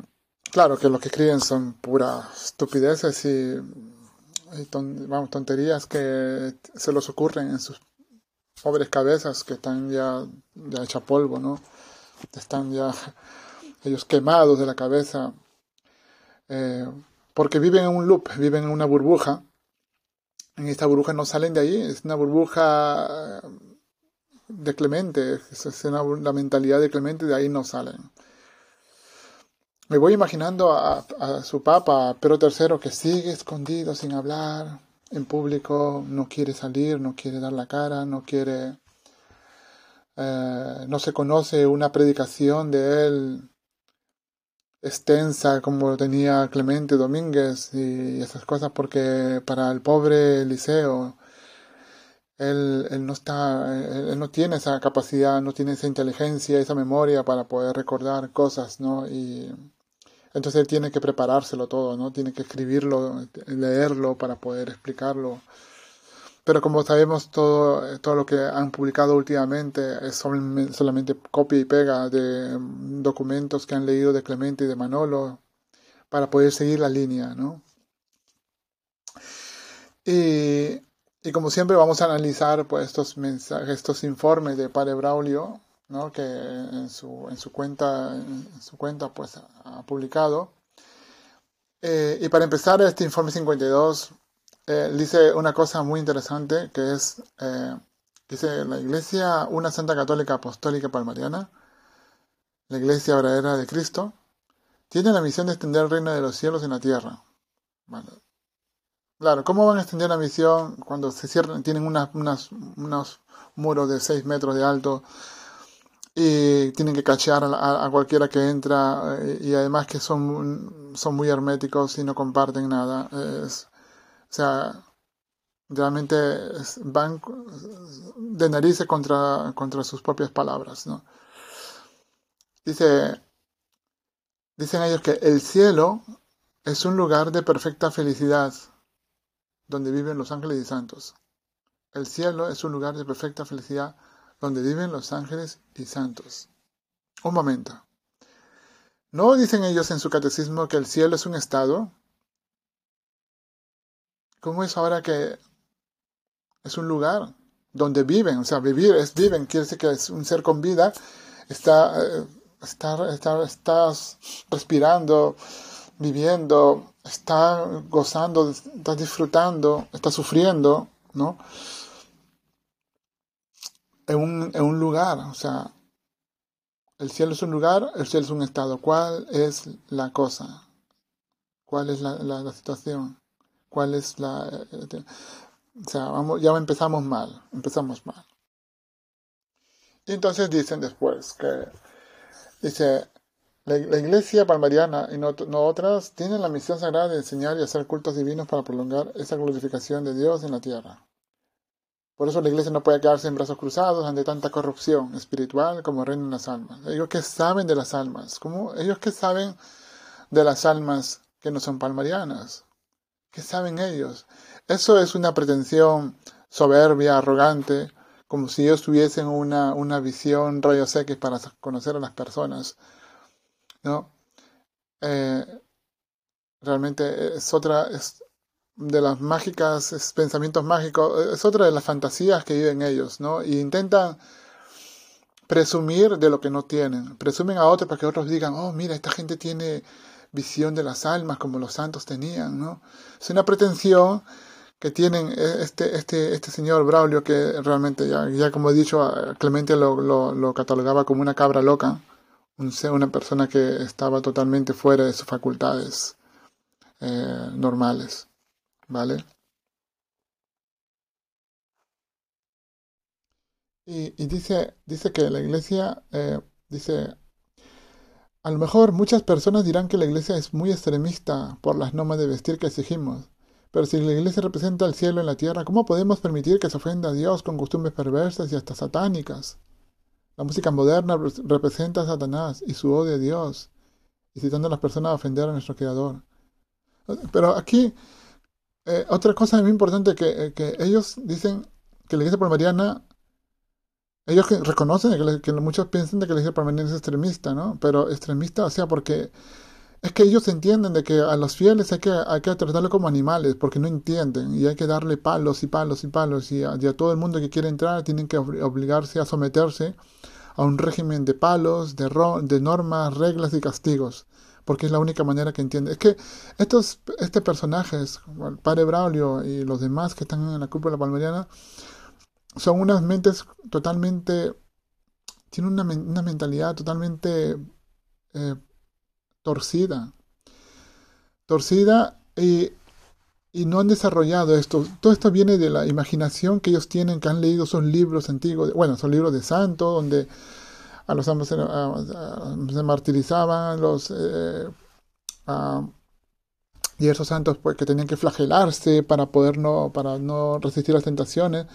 claro que lo que escriben son puras estupideces y, vamos, tonterías que se los ocurren en sus pobres cabezas que están ya, ya hecha polvo, ¿no? Están ya ellos quemados de la cabeza. Eh, porque viven en un loop, viven en una burbuja. En esta burbuja no salen de ahí, es una burbuja de Clemente, es la mentalidad de Clemente, de ahí no salen. Me voy imaginando a, su papa, Pedro III, que sigue escondido sin hablar en público, no quiere salir, no quiere dar la cara, no quiere... Eh, no se conoce una predicación de él extensa como tenía Clemente Domínguez y esas cosas porque para el pobre Eliseo él, él, no está, él, no tiene esa capacidad, no tiene esa inteligencia, esa memoria para poder recordar cosas, ¿no? Y entonces él tiene que preparárselo todo, ¿no? Tiene que escribirlo, leerlo para poder explicarlo. Pero como sabemos, todo, todo lo que han publicado últimamente es solamente copia y pega de documentos que han leído de Clemente y de Manolo para poder seguir la línea, ¿no? Y y como siempre vamos a analizar pues, estos mensajes, estos informes de Padre Braulio, que en su, en su cuenta, en su cuenta pues, ha publicado. Eh, y para empezar, este informe 52 eh, dice una cosa muy interesante que es, eh, dice la Iglesia, una Santa Católica Apostólica Palmariana, la Iglesia verdadera de Cristo, tiene la misión de extender el reino de los cielos en la tierra. Claro, ¿cómo van a extender la misión cuando se cierran, tienen unas, unos muros de 6 metros de alto y tienen que cachear a, cualquiera que entra eh, y además que son, son muy herméticos y no comparten nada? o sea, realmente van de narices contra, contra sus propias palabras, ¿no? Dice, dicen ellos que el cielo es un lugar de perfecta felicidad donde viven los ángeles y santos. El cielo es un lugar de perfecta felicidad donde viven los ángeles y santos. Un momento. ¿No dicen ellos en su catecismo que el cielo es un estado? ¿Cómo es ahora que es un lugar donde viven? O sea, vivir es viven, quiere decir que es un ser con vida, está, eh, está, está, estás respirando, viviendo, está gozando, está disfrutando, está sufriendo, ¿no? En un, un lugar, o sea, el cielo es un lugar, el cielo es un estado. ¿Cuál es la cosa? ¿Cuál es la, la, situación? ¿Cuál es la... Eh, o sea, vamos, ya empezamos mal, empezamos mal. Y entonces dicen después que, dice, la, iglesia palmariana y no, no, otras tienen la misión sagrada de enseñar y hacer cultos divinos para prolongar esa glorificación de Dios en la tierra. Por eso la iglesia no puede quedarse en brazos cruzados ante tanta corrupción espiritual como reina en las almas. Ellos que saben de las almas, como ellos que saben de las almas que no son palmarianas. ¿Qué saben ellos? Eso es una pretensión soberbia, arrogante, como si ellos tuviesen una, una visión rayos X para conocer a las personas. ¿no? Eh, realmente es otra, de las mágicas, pensamientos mágicos, es otra de las fantasías que viven ellos, ¿no? Y intentan presumir de lo que no tienen. Presumen a otros para que otros digan, oh, mira, esta gente tiene visión de las almas como los santos tenían, ¿no? Es una pretensión que tienen este, este, este señor Braulio, que realmente, ya, ya como he dicho, Clemente lo, lo, catalogaba como una cabra loca, un, una persona que estaba totalmente fuera de sus facultades eh, normales. ¿Vale? Y, dice, dice que la iglesia, eh, dice, a lo mejor muchas personas dirán que la iglesia es muy extremista por las normas de vestir que exigimos. Pero si la iglesia representa el cielo en la tierra, ¿cómo podemos permitir que se ofenda a Dios con costumbres perversas y hasta satánicas? La música moderna representa a Satanás y su odio a Dios, incitando a las personas a ofender a nuestro Creador. Pero aquí eh, otra cosa muy importante que, eh, que ellos dicen que la iglesia palmariana, ellos que reconocen que, muchos piensan de que la iglesia palmariana es extremista, ¿no? Pero extremista, o sea, porque es que ellos entienden de que a los fieles hay que, hay que tratarlo como animales, porque no entienden, y hay que darle palos y palos y palos, y a, todo el mundo que quiere entrar tienen que obligarse a someterse a un régimen de palos, de normas, reglas y castigos porque es la única manera que entiende. Es que estos este personajes, el padre Braulio y los demás que están en la cúpula palmeriana, son unas mentes totalmente, tienen una, una mentalidad totalmente eh, torcida, torcida y, y no han desarrollado esto. Todo esto viene de la imaginación que ellos tienen, que han leído esos libros antiguos, bueno, son libros de santo, donde a los hombres se, martirizaban, los eh, y esos santos pues, que tenían que flagelarse para poder no, para no resistir las tentaciones.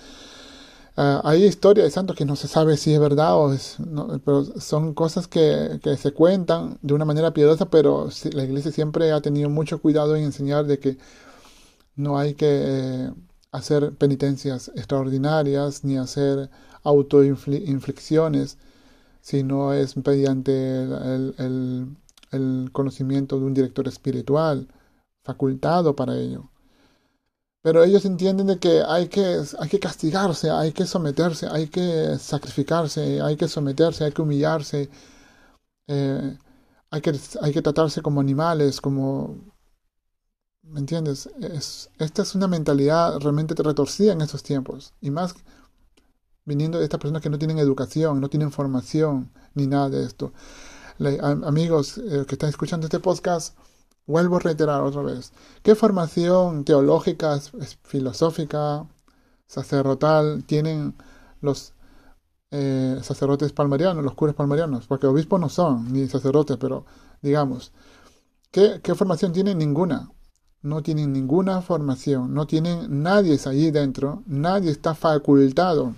Ah, hay historias de santos que no se sabe si es verdad o es, pero son cosas que, que, se cuentan de una manera piadosa, pero la iglesia siempre ha tenido mucho cuidado en enseñar de que no hay que eh, hacer penitencias extraordinarias ni hacer autoinflicciones si no es mediante el, conocimiento de un director espiritual facultado para ello. Pero ellos entienden de que hay, que hay que castigarse, hay que someterse, hay que sacrificarse, hay que someterse, hay que humillarse, eh, hay, que, hay que tratarse como animales, como... ¿Me entiendes? Es, esta es una mentalidad realmente retorcida en estos tiempos. Y más viniendo de estas personas que no tienen educación, no tienen formación, ni nada de esto. amigos eh, que están escuchando este podcast, vuelvo a reiterar otra vez. ¿Qué formación teológica, filosófica, sacerdotal tienen los eh, sacerdotes palmarianos, los curas palmarianos? Porque obispos no son, ni sacerdotes, pero digamos, ¿qué, qué formación tienen? Ninguna no tienen ninguna formación, no tienen, nadie allí dentro, nadie está facultado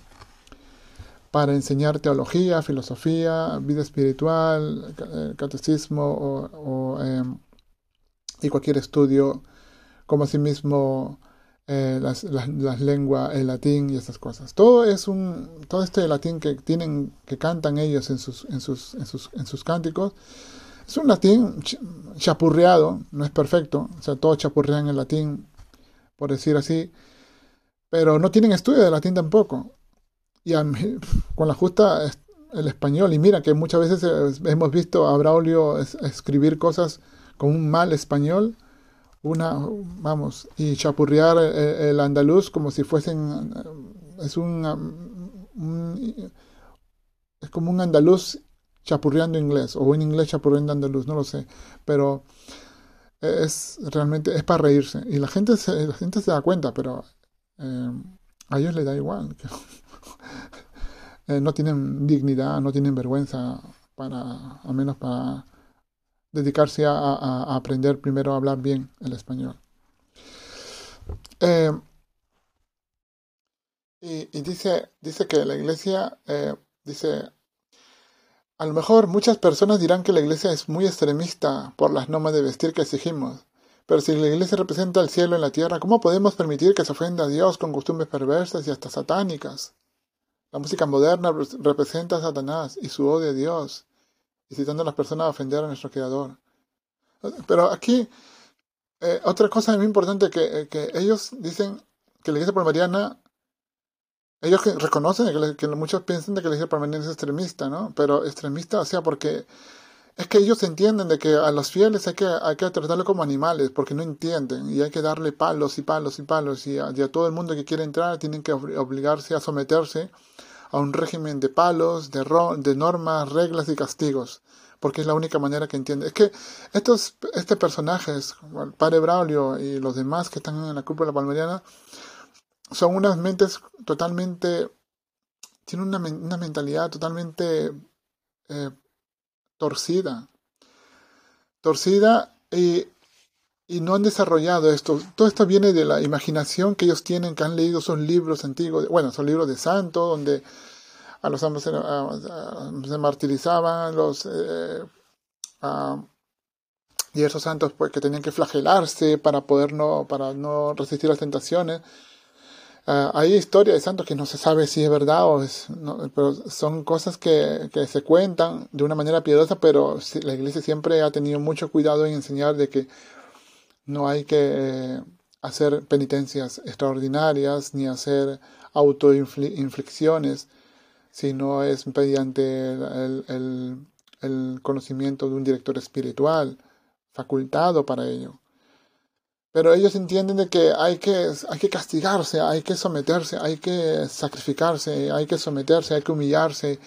para enseñar teología, filosofía, vida espiritual, eh, catecismo em, y cualquier estudio, como asimismo eh, las, lenguas, el latín y esas cosas. Todo es un, todo este latín que tienen, que cantan ellos en sus, en sus, en sus, en sus cánticos, Es un latín chapurreado, no es perfecto, o sea, todos chapurrean el latín, por decir así, pero no tienen estudio de latín tampoco. Con la justa el español, y mira que muchas veces eh, hemos visto a Braulio escribir cosas con un mal español, una, vamos, y chapurrear el, andaluz como si fuesen, es un, es como un andaluz chapurreando inglés, o un inglés chapurreando andaluz, no lo sé, pero es realmente, es para reírse, y la gente se, la gente se da cuenta, pero eh, a ellos les da igual, eh, no tienen dignidad, no tienen vergüenza para, al menos para dedicarse a, aprender primero a hablar bien el español. Eh, y, dice, dice que la iglesia, eh, dice, a lo mejor muchas personas dirán que la iglesia es muy extremista por las normas de vestir que exigimos. Pero si la iglesia representa el cielo en la tierra, ¿cómo podemos permitir que se ofenda a Dios con costumbres perversas y hasta satánicas? La música moderna representa a Satanás y su odio a Dios incitando a las personas a ofender a nuestro Creador. Pero aquí, eh, otra cosa muy importante que, que ellos dicen que la iglesia palmariana, ellos reconocen que, muchos piensan de que la iglesia palmariana es extremista, ¿no? Pero extremista, o sea, porque es que ellos entienden de que a los fieles hay que, hay que tratarlo como animales, porque no entienden, y hay que darle palos y palos y palos, y a, todo el mundo que quiere entrar tienen que obligarse a someterse a un régimen de palos, de, de normas, reglas y castigos, porque es la única manera que entiende. Es que estos este personajes, el padre Braulio y los demás que están en la cúpula palmeriana, son unas mentes totalmente, tienen una, una mentalidad totalmente eh, torcida, torcida y y no han desarrollado esto. Todo esto viene de la imaginación que ellos tienen, que han leído esos libros antiguos, bueno, son libros de santo, donde a los hombres se, martirizaban, los eh, esos santos pues que tenían que flagelarse para poder no, para no resistir las tentaciones. Ah, hay historias de santos que no se sabe si es verdad o es, pero son cosas que, que, se cuentan de una manera piadosa, pero la iglesia siempre ha tenido mucho cuidado en enseñar de que no hay que eh, hacer penitencias extraordinarias ni hacer autoinflicciones, sino es mediante el, conocimiento de un director espiritual facultado para ello. Pero ellos entienden de que hay que, hay que castigarse, hay que someterse, hay que sacrificarse, hay que someterse, hay que humillarse,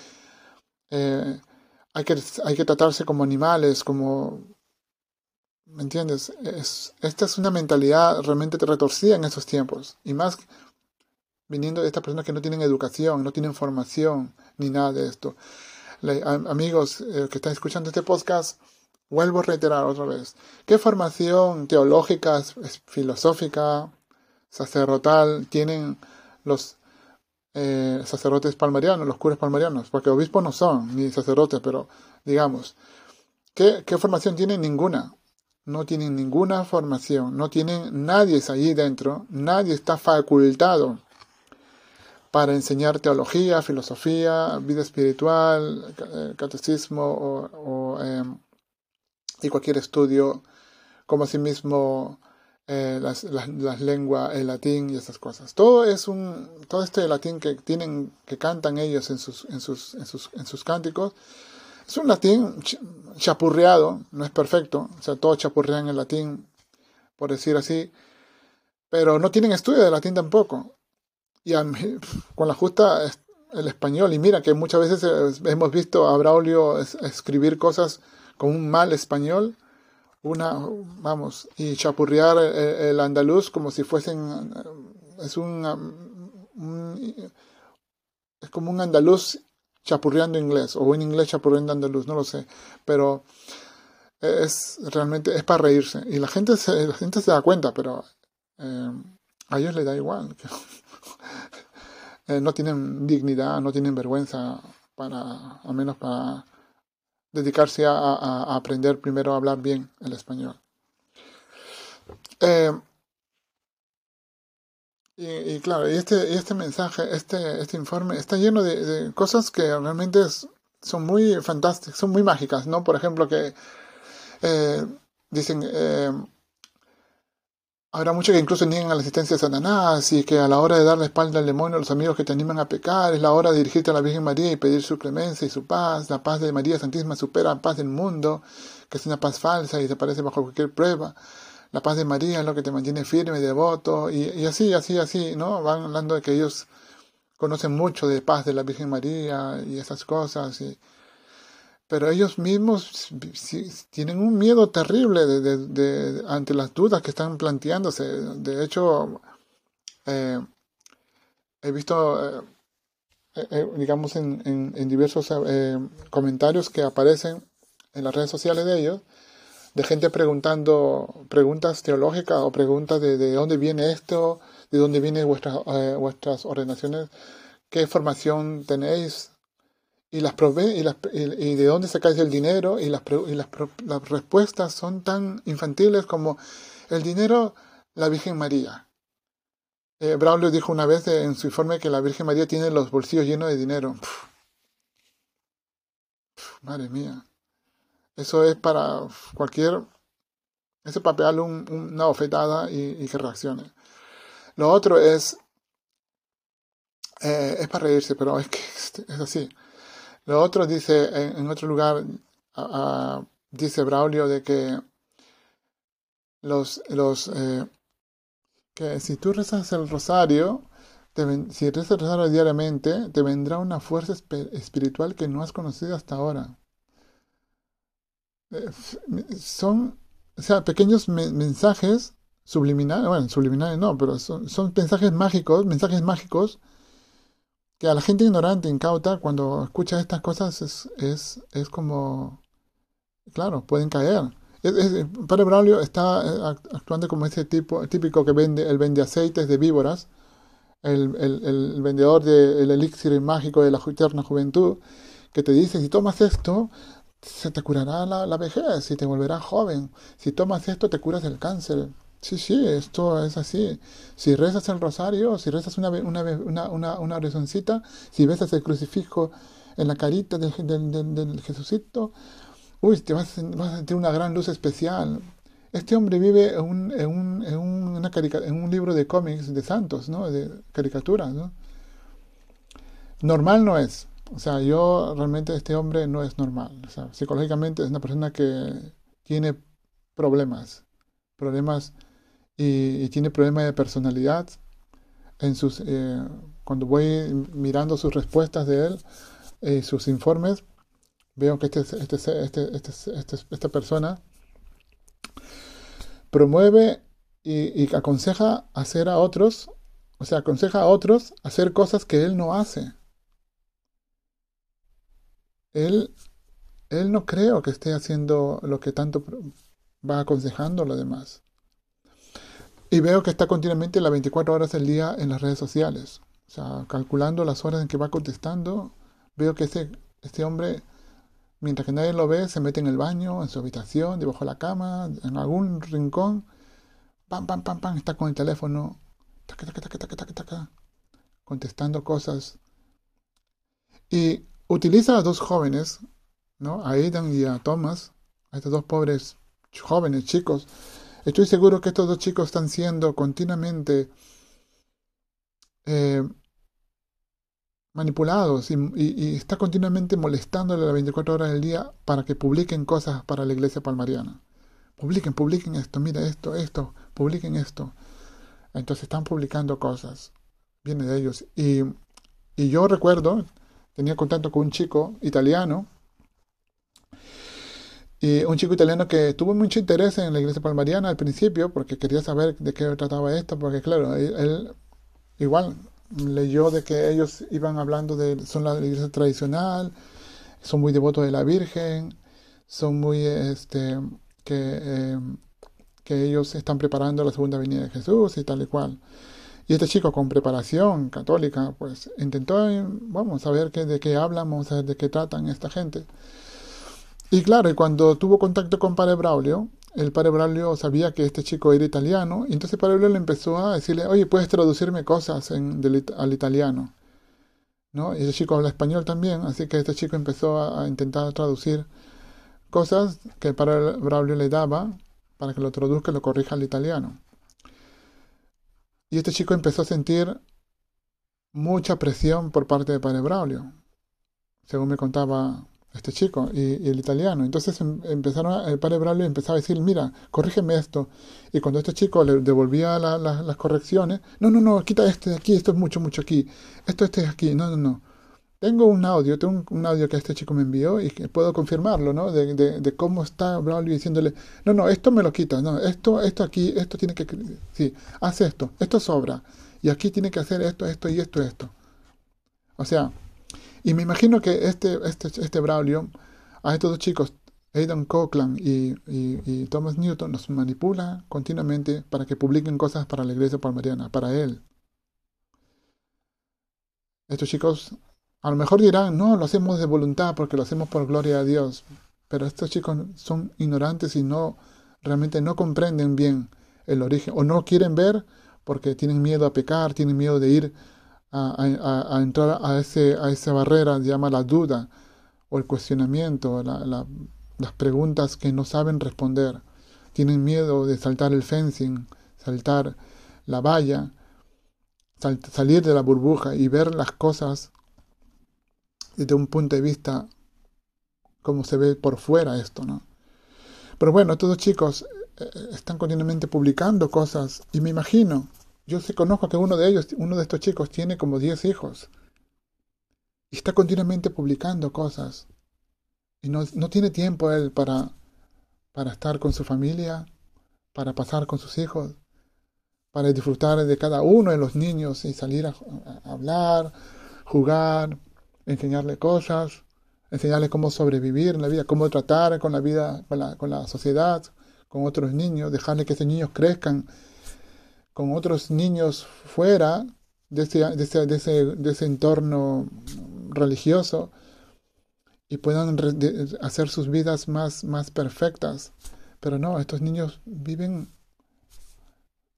eh, hay, que, hay que tratarse como animales, como ¿Me entiendes? Es, esta es una mentalidad realmente retorcida en estos tiempos. Y más viniendo de estas personas que no tienen educación, no tienen formación, ni nada de esto. amigos eh, que están escuchando este podcast, vuelvo a reiterar otra vez. ¿Qué formación teológica, filosófica, sacerdotal tienen los eh, sacerdotes palmarianos, los curas palmarianos? Porque obispos no son, ni sacerdotes, pero digamos, ¿qué, qué formación tienen? Ninguna no tienen ninguna formación, no tienen, nadie allí dentro, nadie está facultado para enseñar teología, filosofía, vida espiritual, eh, catecismo o, em, y cualquier estudio, como asimismo eh, las, las, lenguas, el latín y esas cosas. Todo es un, todo este latín que tienen, que cantan ellos en sus, en sus, en sus, en sus cánticos, es un latín chapurreado, no es perfecto, o sea, todos chapurrean el latín, por decir así, pero no tienen estudio de latín tampoco. Y con la justa el español, y mira que muchas veces eh, hemos visto a Braulio escribir cosas con un mal español, una, vamos, y chapurrear el, andaluz como si fuesen, es un, es como un andaluz chapurreando inglés o en inglés chapurreando andaluz, no lo sé, pero es realmente es para reírse y la gente se, la gente se da cuenta, pero eh, a ellos les da igual. Eh, no tienen dignidad, no tienen vergüenza para, al menos para dedicarse a, aprender primero a hablar bien el español. Eh, y, claro, y este, este mensaje, este, este informe está lleno de, cosas que realmente son muy fantásticas, son muy mágicas, ¿no? Por ejemplo, que eh, dicen, eh, habrá muchos que incluso niegan a la existencia de Satanás y que a la hora de dar la espalda al demonio, los amigos que te animan a pecar, es la hora de dirigirte a la Virgen María y pedir su clemencia y su paz. La paz de María Santísima supera la paz del mundo, que es una paz falsa y se parece bajo cualquier prueba. La paz de María es lo que te mantiene firme, devoto, y, y así, así, así, ¿no? Van hablando de que ellos conocen mucho de paz de la Virgen María y esas cosas, y, pero ellos mismos tienen un miedo terrible de, ante las dudas que están planteándose. De hecho, eh, he visto, eh, eh, digamos, en, diversos comentarios que aparecen en las redes sociales de ellos, de gente preguntando preguntas teológicas o preguntas de, de dónde viene esto, de dónde vienen vuestras, vuestras ordenaciones, qué formación tenéis, y las provee y, las, y, de dónde sacáis el dinero y las, y las, las, respuestas son tan infantiles como el dinero, la Virgen María. Eh, Braulio dijo una vez en su informe que la Virgen María tiene los bolsillos llenos de dinero. madre mía. Eso es para cualquier... Eso es para pegarle una ofetada y, que reaccione. Lo otro es... Eh, es para reírse, pero es que es así. Lo otro dice, en, otro lugar, dice Braulio de que los, los eh, que si tú rezas el rosario, si rezas el rosario diariamente, te vendrá una fuerza espiritual que no has conocido hasta ahora. Eh, son, o sea, pequeños mensajes subliminales, bueno, subliminales no, pero son, son mensajes mágicos, mensajes mágicos que a la gente ignorante, incauta, cuando escucha estas cosas es, es, es como, claro, pueden caer. Es, Padre Braulio está eh, actuando como ese tipo típico que vende, el vende aceites de víboras, el, el, vendedor del elixir mágico de la eterna juventud, que te dice, si tomas esto, se te curará la, la vejez y te volverás joven. Si tomas esto, te curas el cáncer. Sí, sí, esto es así. Si rezas el rosario, si rezas una, una, una, una, oracióncita, si besas el crucifijo en la carita del, del, del, Jesucito, uy, te vas, vas, a sentir una gran luz especial. Este hombre vive en un, en un, en una en un libro de cómics de santos, ¿no? De caricaturas, ¿no? Normal no es. O sea, yo realmente este hombre no es normal. O sea, psicológicamente es una persona que tiene problemas. Problemas y, tiene problemas de personalidad. En sus, eh, cuando voy mirando sus respuestas de él, eh, sus informes, veo que este, este, este, este, esta persona promueve y, y, aconseja hacer a otros, o sea, aconseja a otros hacer cosas que él no hace. Él, él no creo que esté haciendo lo que tanto va aconsejando a los demás. Y veo que está continuamente las 24 horas del día en las redes sociales. O sea, calculando las horas en que va contestando, veo que este, este hombre, mientras que nadie lo ve, se mete en el baño, en su habitación, debajo de la cama, en algún rincón. Pam, pam, pam, pam, está con el teléfono. Taca, taca, taca, taca, taca, taca, contestando cosas. Y utiliza a dos jóvenes, ¿no? A Aidan y a Thomas, a estos dos pobres jóvenes, chicos, Estoy seguro que estos dos chicos están siendo continuamente eh, manipulados y, está continuamente molestándole las 24 horas del día para que publiquen cosas para la iglesia palmariana. Publiquen, publiquen esto, mira esto, esto, publiquen esto. Entonces están publicando cosas. Viene de ellos. Y, y yo recuerdo, tenía contacto con un chico italiano y un chico italiano que tuvo mucho interés en la iglesia palmariana al principio, porque quería saber de qué trataba esto, porque claro, él, igual leyó de que ellos iban hablando de, son la iglesia tradicional, son muy devotos de la Virgen, son muy, este, que, eh, que ellos están preparando la segunda venida de Jesús y tal y cual. Y este chico con preparación católica, pues intentó, vamos a ver qué, de qué hablan, vamos a ver de qué tratan esta gente. Y claro, cuando tuvo contacto con Padre Braulio, el Padre Braulio sabía que este chico era italiano, y entonces Padre Braulio le empezó a decirle, oye, puedes traducirme cosas en, al italiano. ¿No? Y ese chico habla español también, así que este chico empezó a, intentar traducir cosas que el padre Braulio le daba para que lo traduzca y lo corrija al italiano. Y este chico empezó a sentir mucha presión por parte del padre Braulio, según me contaba este chico y, el italiano. Entonces em, empezaron, el padre Braulio empezaba a decir, mira, corrígeme esto. Y cuando este chico le devolvía las correcciones, no, no, no, quita este de aquí, esto es mucho, mucho aquí, esto, este es aquí, no, no, no. Tengo un audio, tengo un, audio que este chico me envió y que puedo confirmarlo, ¿no? De, de, cómo está Braulio diciéndole, no, no, esto me lo quita, no, esto, esto aquí, esto tiene que, sí, haz esto, esto sobra. Y aquí tiene que hacer esto, esto y esto, esto. O sea, y me imagino que este, este, este Braulio, a estos dos chicos, Aidan Cochran y, y, Thomas Newton, los manipula continuamente para que publiquen cosas para la iglesia palmariana, para él. Estos chicos a lo mejor dirán, no, lo hacemos de voluntad porque lo hacemos por gloria a Dios. Pero estos chicos son ignorantes y no realmente no comprenden bien el origen o no quieren ver porque tienen miedo a pecar, tienen miedo de ir a, entrar a, ese, a esa barrera, llama la duda o el cuestionamiento, las preguntas que no saben responder. Tienen miedo de saltar el fencing, saltar la valla, salir de la burbuja y ver las cosas desde un punto de vista como se ve por fuera esto, ¿no? Pero bueno, todos chicos eh, están continuamente publicando cosas y me imagino, yo sé, conozco que uno de ellos, uno de estos chicos tiene como 10 hijos y está continuamente publicando cosas. Y no, no tiene tiempo él para, para estar con su familia, para pasar con sus hijos, para disfrutar de cada uno de los niños y salir a hablar, jugar, enseñarle cosas, enseñarle cómo sobrevivir en la vida, cómo tratar con la vida, con la, con la sociedad, con otros niños, dejarle que esos niños crezcan con otros niños fuera de ese, de ese, de ese, de ese entorno religioso y puedan hacer sus vidas más, más perfectas. Pero no, estos niños viven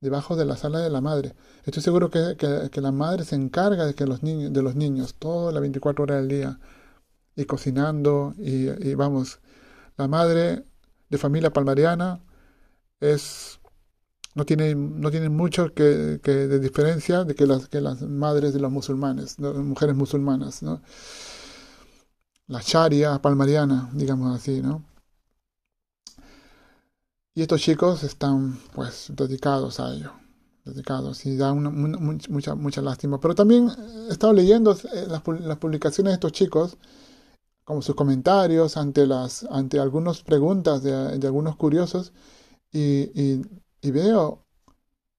debajo de la sala de la madre. Estoy seguro que, que, la madre se encarga de, que los niños, de los niños todas las 24 horas del día y cocinando y, vamos, la madre de familia palmariana es no tiene, no tiene mucho que, de diferencia de que las, que las madres de los musulmanes, mujeres musulmanas, ¿no? La sharia palmariana, digamos así, ¿no? Y estos chicos están pues dedicados a ello, dedicados y da una, mucha, mucha lástima. Pero también he estado leyendo eh, las, las, publicaciones de estos chicos, como sus comentarios ante, las, ante algunas preguntas de, de algunos curiosos y, veo,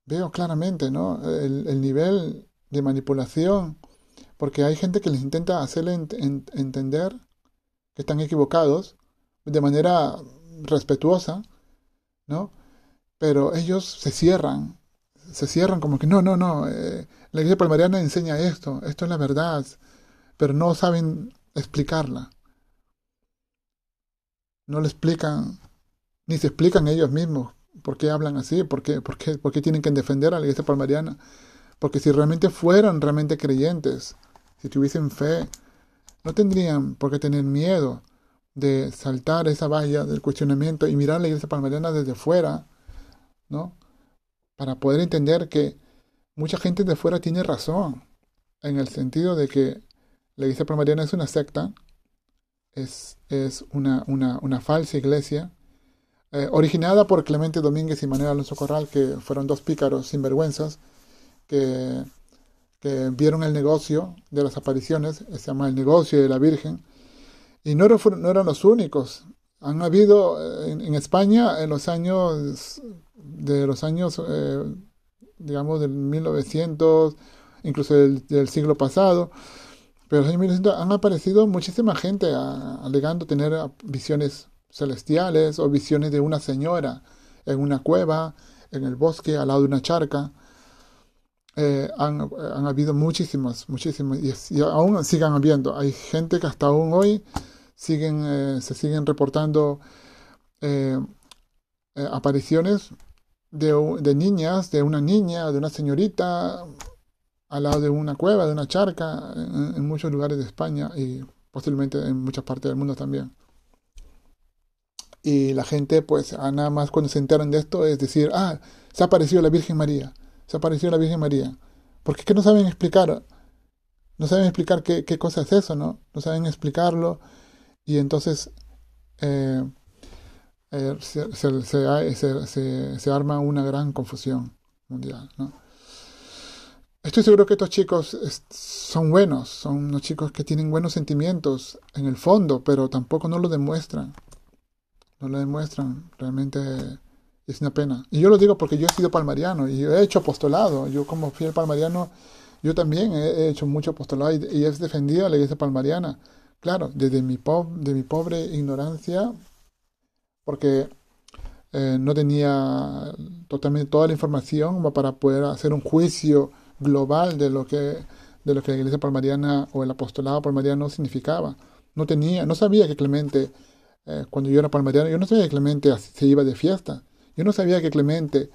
veo claramente ¿no? el, el, nivel de manipulación, porque hay gente que les intenta hacerle entender que están equivocados de manera respetuosa ¿no? Pero ellos se cierran, se cierran como que no, no, no, eh, la iglesia palmariana enseña esto, esto es la verdad, pero no saben explicarla. No le explican, ni se explican ellos mismos por qué hablan así, por qué, por qué, por qué tienen que defender a la iglesia palmariana. Porque si realmente fueran realmente creyentes, si tuviesen fe, no tendrían por qué tener miedo de saltar esa valla del cuestionamiento y mirar la iglesia palmariana desde fuera, ¿no? Para poder entender que mucha gente de fuera tiene razón, en el sentido de que la iglesia palmariana es una secta, es, es una, una, una falsa iglesia, eh, originada por Clemente Domínguez y Manuel Alonso Corral, que fueron dos pícaros sinvergüenzas, que, que vieron el negocio de las apariciones, se llama el negocio de la Virgen, y no, no eran los únicos. Han habido eh, en, España en los años, de los años, eh, digamos, del 1900, incluso del, siglo pasado, pero en los años 1900 han aparecido muchísima gente alegando tener visiones celestiales o visiones de una señora en una cueva, en el bosque, al lado de una charca. Eh, han, han, habido muchísimas, muchísimas, y, aún sigan habiendo. Hay gente que hasta aún hoy siguen, eh, se siguen reportando eh, apariciones de, de, niñas, de una niña, de una señorita, al lado de una cueva, de una charca, en, muchos lugares de España y posiblemente en muchas partes del mundo también. Y la gente, pues, nada más cuando se enteran de esto, es decir, ah, se ha aparecido la Virgen María, se ha aparecido la Virgen María. Porque es que no saben explicar, no saben explicar qué, qué cosa es eso, ¿no? No saben explicarlo. Y entonces eh, eh, se, se, se, arma una gran confusión mundial, ¿no? Estoy seguro que estos chicos son buenos, son unos chicos que tienen buenos sentimientos en el fondo, pero tampoco no lo demuestran. No lo demuestran. Realmente es una pena. Y yo lo digo porque yo he sido palmariano y he hecho apostolado. Yo como fiel palmariano, yo también he hecho mucho apostolado y, he defendido a la iglesia palmariana. Claro, desde mi, de mi pobre ignorancia, porque eh, no tenía totalmente toda la información para poder hacer un juicio global de lo que de lo que la iglesia palmariana o el apostolado palmariano significaba. No tenía, no sabía que Clemente, eh, cuando yo era palmariano, yo no sabía que Clemente se iba de fiesta. Yo no sabía que Clemente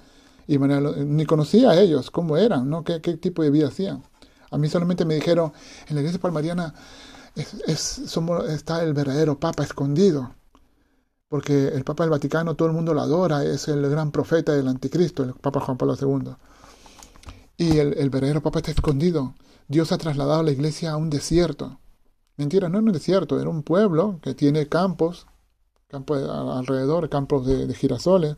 y ni conocía a ellos, cómo eran, ¿no? qué, qué tipo de vida hacían. A mí solamente me dijeron, en la iglesia palmariana es, somos, está el verdadero Papa escondido. Porque el Papa del Vaticano todo el mundo lo adora, es el gran profeta del anticristo, el Papa Juan Pablo II. Y el, verdadero Papa está escondido. Dios ha trasladado la iglesia a un desierto. Mentira, no es un desierto, era un pueblo que tiene campos, campos alrededor, campos de, girasoles.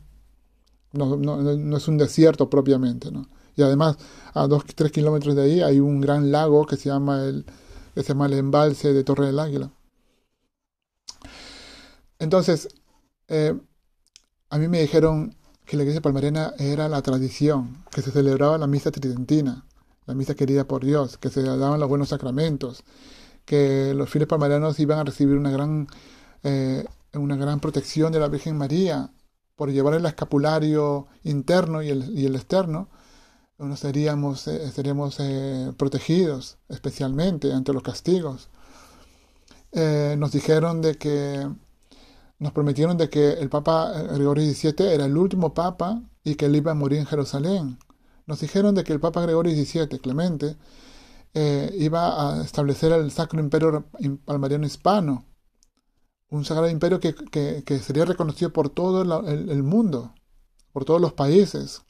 No, no, no, es un desierto propiamente, ¿no? Y además, a dos, tres kilómetros de ahí hay un gran lago que se llama el, que se llama el embalse de Torre del Águila. Entonces, eh, a mí me dijeron, que la iglesia palmarena era la tradición, que se celebraba la misa tridentina, la misa querida por Dios, que se daban los buenos sacramentos, que los fieles palmarianos iban a recibir una gran, eh, una gran protección de la Virgen María por llevar el escapulario interno y el, y el externo, nos seríamos, eh, eh, protegidos especialmente ante los castigos. nos dijeron de que nos prometieron de que el Papa eh, Gregorio XVII era el último Papa y que él iba a morir en Jerusalén. Nos dijeron de que el Papa Gregorio XVII, Clemente, eh, iba a establecer el Sacro Imperio Palmariano Hispano, un sagrado imperio que, sería reconocido por todo el, mundo, por todos los países.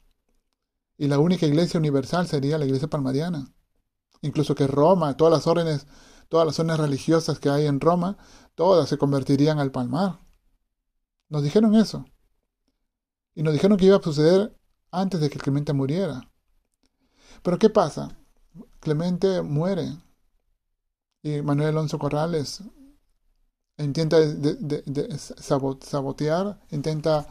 Y la única iglesia universal sería la iglesia palmariana. Incluso que Roma, todas las órdenes, todas las órdenes religiosas que hay en Roma, todas se convertirían al palmar. Nos dijeron eso. Y nos dijeron que iba a suceder antes de que Clemente muriera. Pero ¿qué pasa? Clemente muere. Y Manuel Alonso Corrales intenta sabotear, intenta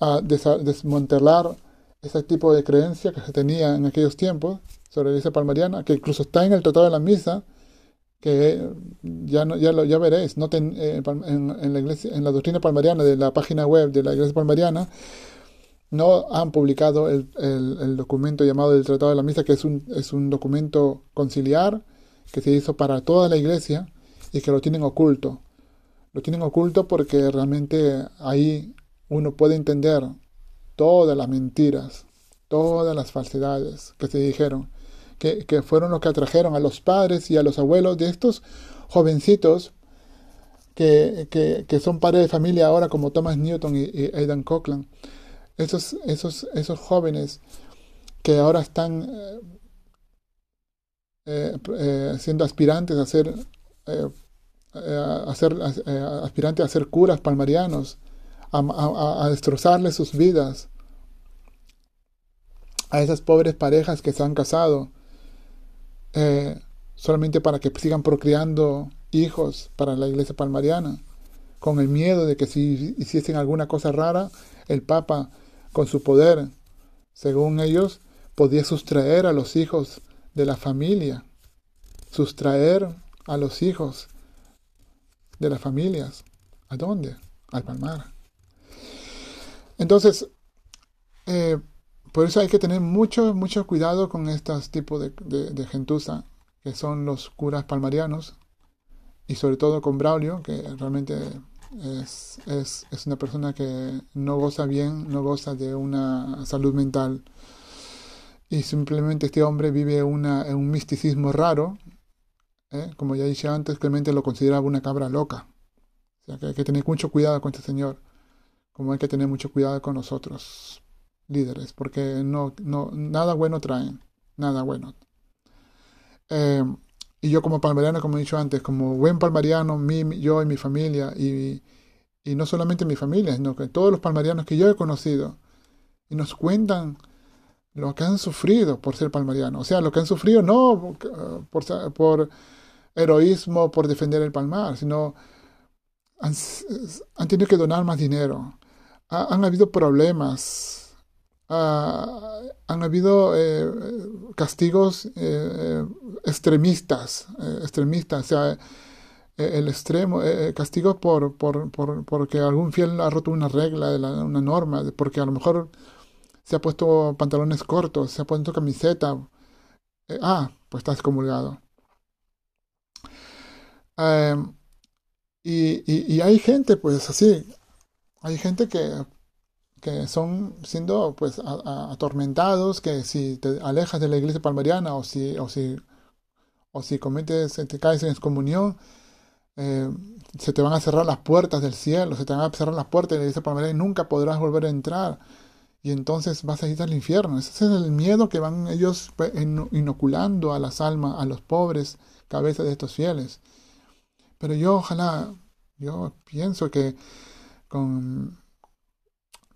uh, desmantelar ese tipo de creencia que se tenía en aquellos tiempos sobre la iglesia palmariana, que incluso está en el Tratado de la Misa, que ya, no, ya, veréis, noten eh, en, la iglesia, en la doctrina palmariana de la página web de la iglesia palmariana, no han publicado el, el, documento llamado del Tratado de la Misa, que es un, es un documento conciliar que se hizo para toda la iglesia y que lo tienen oculto. Lo tienen oculto porque realmente ahí uno puede entender todas las mentiras, todas las falsedades que se dijeron que, fueron los que atrajeron a los padres y a los abuelos de estos jovencitos que, que, son padres de familia ahora como Thomas Newton y, Aidan Cochran. Esos, esos, esos jóvenes que ahora están eh, eh, siendo aspirantes a ser, eh, a ser aspirantes a ser curas palmarianos, a, a, a destrozarles sus vidas a esas pobres parejas que se han casado, eh, solamente para que sigan procreando hijos para la iglesia palmariana, con el miedo de que si hiciesen alguna cosa rara, el Papa, con su poder, según ellos, podía sustraer a los hijos de la familia, sustraer a los hijos de las familias. ¿A dónde? Al palmar. Entonces, eh, por eso hay que tener mucho, mucho cuidado con estos tipos de, gentuza, que son los curas palmarianos, y sobre todo con Braulio, que realmente es, es, es, una persona que no goza bien, no goza de una salud mental. Y simplemente este hombre vive una, un misticismo raro. ¿Eh? Como ya dije antes, Clemente lo consideraba una cabra loca. O sea que hay que tener mucho cuidado con este señor. como hay que tener mucho cuidado con nosotros, líderes, porque no, no, nada bueno traen, nada bueno. Eh, y yo como palmariano, como he dicho antes, como buen palmariano, mi, yo y mi familia, y, y no solamente mi familia, sino que todos los palmarianos que yo he conocido, y nos cuentan lo que han sufrido por ser palmariano. O sea, lo que han sufrido no por, por heroísmo, por defender el palmar, sino han, tenido que donar más dinero. han habido problemas. han habido eh, castigos eh, extremistas, eh, extremistas, o sea, el extremo, castigos por, por, por, porque algún fiel ha roto una regla, una norma, porque a lo mejor se ha puesto pantalones cortos, se ha puesto camiseta. Ah, pues está excomulgado. Em, y, hay gente, pues así, hay gente que, que son siendo pues atormentados, que si te alejas de la iglesia palmariana o si, o si, o si cometes, te caes en excomunión, eh, se te van a cerrar las puertas del cielo, se te van a cerrar las puertas de la iglesia palmariana y nunca podrás volver a entrar y entonces vas a ir al infierno. Ese es el miedo que van ellos pues, inoculando a las almas, a los pobres cabezas de estos fieles. Pero yo ojalá, yo pienso que con,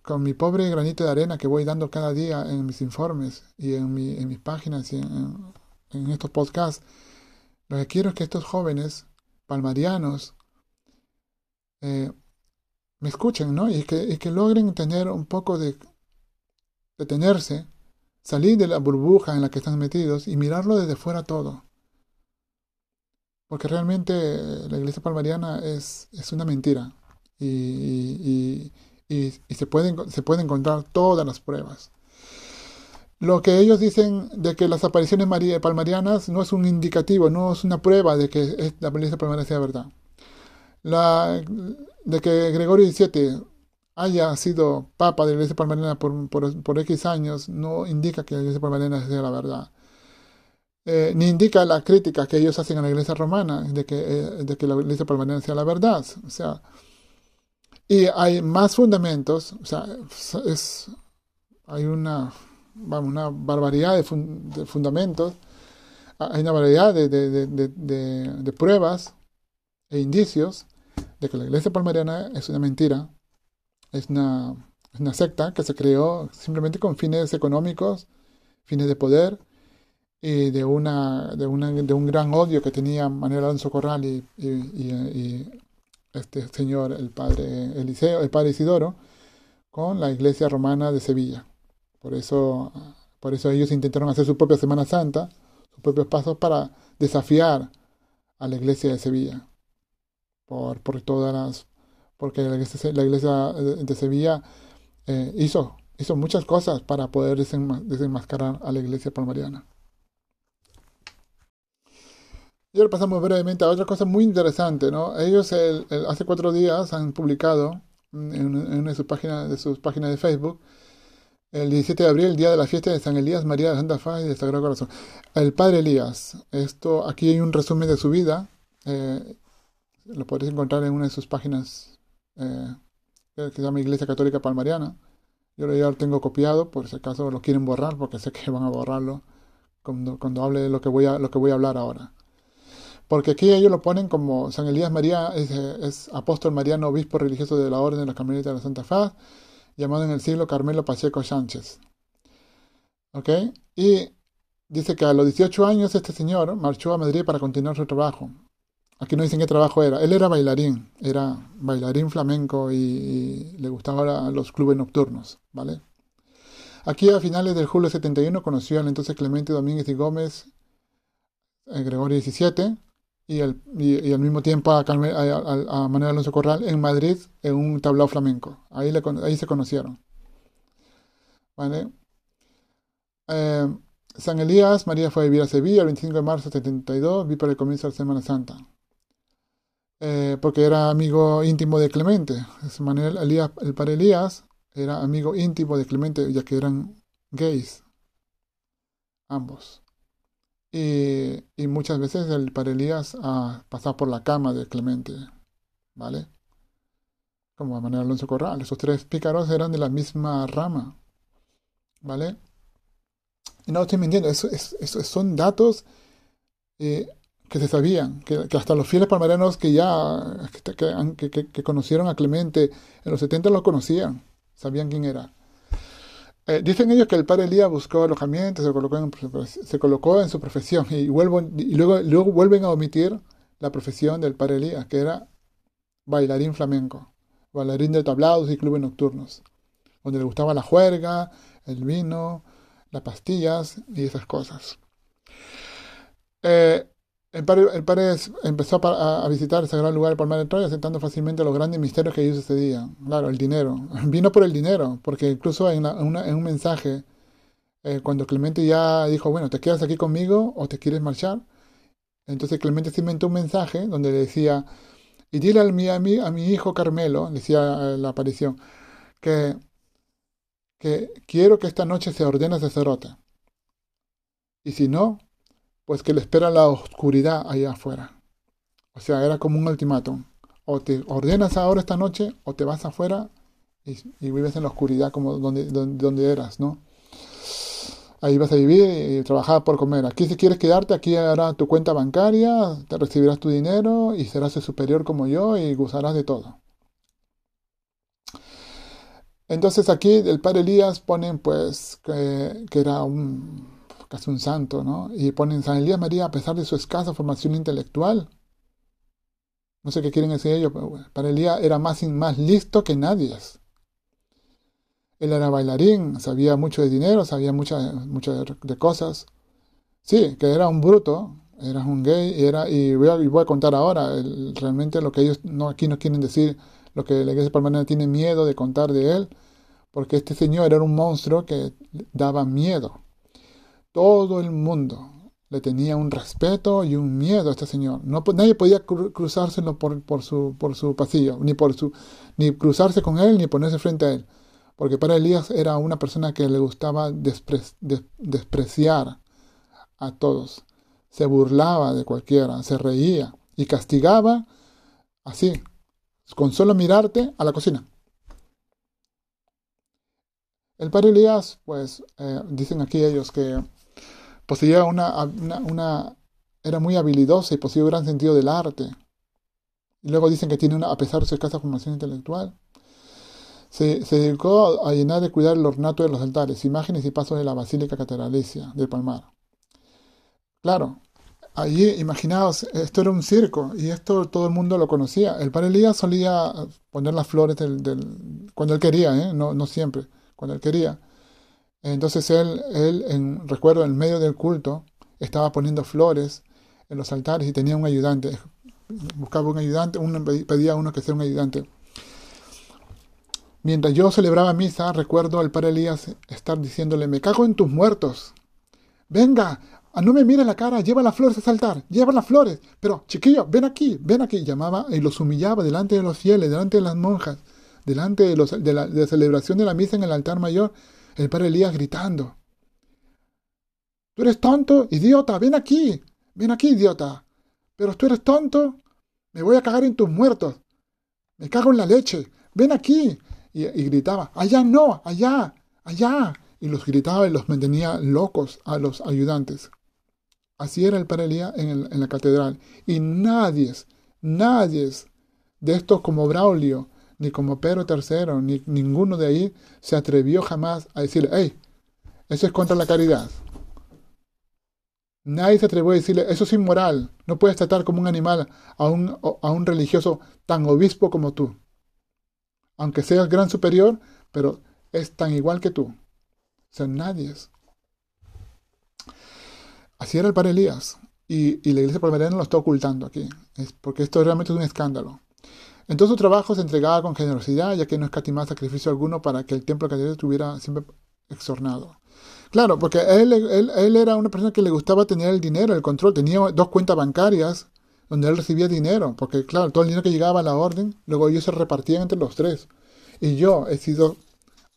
con mi pobre granito de arena que voy dando cada día en mis informes y en, mi, en mis páginas y en, estos podcasts, lo que quiero es que estos jóvenes palmarianos eh, me escuchen, ¿no? Y que, y que logren tener un poco de detenerse, salir de la burbuja en la que están metidos y mirarlo desde fuera todo. Porque realmente la iglesia palmariana es, es una mentira y, se, pueden, se pueden encontrar todas las pruebas. Lo que ellos dicen de que las apariciones palmarianas no es un indicativo, no es una prueba de que la iglesia palmariana sea verdad. La, de que Gregorio XVII haya sido papa de la iglesia palmariana por, por, X años no indica que la iglesia palmariana sea la verdad. Eh, ni indica la crítica que ellos hacen a la iglesia romana de que, eh, de que la iglesia palmariana sea la verdad. O sea, y hay más fundamentos, o sea, es, hay una, vamos, una barbaridad de, fundamentos, hay una variedad de, de, pruebas e indicios de que la iglesia palmariana es una mentira es una, secta que se creó simplemente con fines económicos, fines de poder y de, una, de, una, de un gran odio que tenía Manuel Alonso Corral y, este señor, el padre Eliseo, el padre Isidoro, con la iglesia romana de Sevilla. Por eso, por eso ellos intentaron hacer su propia Semana Santa, sus propios pasos para desafiar a la iglesia de Sevilla por, por todas porque la iglesia, de Sevilla eh, hizo, hizo muchas cosas para poder desenmascarar a la iglesia palmariana. Y ahora pasamos brevemente a otra cosa muy interesante, ¿no? Ellos hace cuatro días han publicado en, una de sus páginas de, sus páginas de Facebook el 17 de abril, el día de la fiesta de San Elías, María de Santa Faz y de Sagrado Corazón. El Padre Elías. Esto, aquí hay un resumen de su vida. Eh, lo podéis encontrar en una de sus páginas eh, que se llama Iglesia Católica Palmariana. Yo ya lo tengo copiado, por si acaso lo quieren borrar, porque sé que van a borrarlo cuando, cuando hable de lo que, voy a, lo que voy a hablar ahora. Porque aquí ellos lo ponen como San Elías María es, apóstol mariano, obispo religioso de la Orden de la Carmelita de la Santa Faz, llamado en el siglo Carmelo Pacheco Sánchez. ¿Ok? Y dice que a los 18 años este señor marchó a Madrid para continuar su trabajo. Aquí no dicen qué trabajo era. Él era bailarín, era bailarín flamenco y, le gustaban los clubes nocturnos, ¿vale? Aquí a finales del julio 71 conoció al entonces Clemente Domínguez y Gómez, en Gregorio XVII, y, al mismo tiempo a, Manuel Alonso Corral en Madrid en un tablao flamenco. Ahí, ahí se conocieron. ¿Vale? Eh, San Elías, María fue a vivir a Sevilla el 25 de marzo de 72, vi para el comienzo de la Semana Santa. Eh, porque era amigo íntimo de Clemente. Manuel Elías, el padre Elías era amigo íntimo de Clemente, ya que eran gays, ambos. Y, muchas veces el padre Elías ha pasado por la cama de Clemente, ¿vale? como Manuel Alonso Corral. Esos tres pícaros eran de la misma rama. ¿Vale? Y no estoy mintiendo, eso, son datos eh, que se sabían, que, hasta los fieles palmarianos que ya que, conocieron a Clemente en los 70 lo conocían, sabían quién era. Eh, dicen ellos que el padre Elías buscó alojamiento, se colocó en, su profesión y, luego vuelven a omitir la profesión del padre Elías, que era bailarín flamenco, bailarín de tablados y clubes nocturnos, donde le gustaba la juerga, el vino, las pastillas y esas cosas. Eh, el padre, empezó a, visitar ese gran lugar, el Palmar de Troya, aceptando fácilmente los grandes misterios que ellos sucedían. Claro, el dinero. Vino por el dinero, porque incluso en, un mensaje, eh, cuando Clemente ya dijo, bueno, ¿te quedas aquí conmigo o te quieres marchar? Entonces Clemente se inventó un mensaje donde le decía, y dile a mi, a a mi hijo Carmelo, decía eh, la aparición, que que quiero que esta noche se ordene sacerdote. Y si no, pues que le espera la oscuridad allá afuera. O sea, era como un ultimátum. O te ordenas ahora esta noche o te vas afuera y, vives en la oscuridad como donde, donde, eras, ¿no? Ahí vas a vivir y trabajar por comer. Aquí si quieres quedarte, aquí hará tu cuenta bancaria, te recibirás tu dinero y serás el superior como yo y gozarás de todo. Entonces aquí el padre Elías ponen pues que, era un casi un santo, ¿no? Y ponen San Elías María a pesar de su escasa formación intelectual. No sé qué quieren decir ellos, pero padre Elías era más, listo que nadie. Él era bailarín, sabía mucho de dinero, sabía muchas muchas de cosas. Sí, que era un bruto, era un gay, y, era, y, voy, a, contar ahora realmente lo que ellos no, aquí no quieren decir lo que la iglesia permanente tiene miedo de contar de él, porque este señor era un monstruo que daba miedo. Todo el mundo le tenía un respeto y un miedo a este señor. No, nadie podía cruzárselo por, su, pasillo, ni cruzarse con él, ni ponerse frente a él. Porque para Elías era una persona que le gustaba despreciar a todos. Se burlaba de cualquiera, se reía y castigaba así, con solo mirarte a la cocina. El padre Elías, pues, eh, dicen aquí ellos que poseía una, una, era muy habilidoso y poseía un gran sentido del arte. Y luego dicen que tiene una, a pesar de su escasa formación intelectual, se, dedicó a llenar de cuidar el ornato de los altares, imágenes y pasos de la Basílica Catedralicia del Palmar. Claro, allí, imaginaos, esto era un circo y esto todo el mundo lo conocía. El padre Elías solía poner las flores del, cuando él quería, ¿eh? no siempre, cuando él quería. Entonces él, él en, recuerdo, en medio del culto, estaba poniendo flores en los altares y tenía un ayudante. Buscaba un ayudante, uno pedía a uno que sea un ayudante. Mientras yo celebraba misa, recuerdo al padre Elías estar diciéndole, me cago en tus muertos. Venga, Ah, no me mire la cara, lleva las flores a saltar, lleva las flores. Pero, chiquillo, ven aquí, ven aquí. Llamaba y los humillaba delante de los fieles, delante de las monjas, delante de, los, de, la, celebración de la misa en el altar mayor. El padre Elías gritando. Tú eres tonto, idiota, ven aquí, ven aquí, idiota. Pero tú eres tonto, me voy a cagar en tus muertos. Me cago en la leche, ven aquí. Y, gritaba, allá no, allá, allá. Y los gritaba y los mantenía locos a los ayudantes. Así era el Padre en, la catedral. Y nadie, nadie de estos como Braulio, ni como Pedro III, ni ninguno de ahí se atrevió jamás a decirle, hey, eso es contra la caridad. Nadie se atrevió a decirle, eso es inmoral, no puedes tratar como un animal a un, a un religioso tan obispo como tú. Aunque seas gran superior, pero es tan igual que tú. O sea, nadie. Así era el padre Elías. Y, la iglesia palmariana lo está ocultando aquí, es porque esto realmente es un escándalo. En todo su trabajo se entregaba con generosidad, ya que no escatimaba sacrificio alguno para que el templo de estuviera siempre exornado. Claro, porque él, él, era una persona que le gustaba tener el dinero, el control. Tenía dos cuentas bancarias donde él recibía dinero, porque claro, todo el dinero que llegaba a la orden, luego ellos se repartían entre los tres. Y yo he sido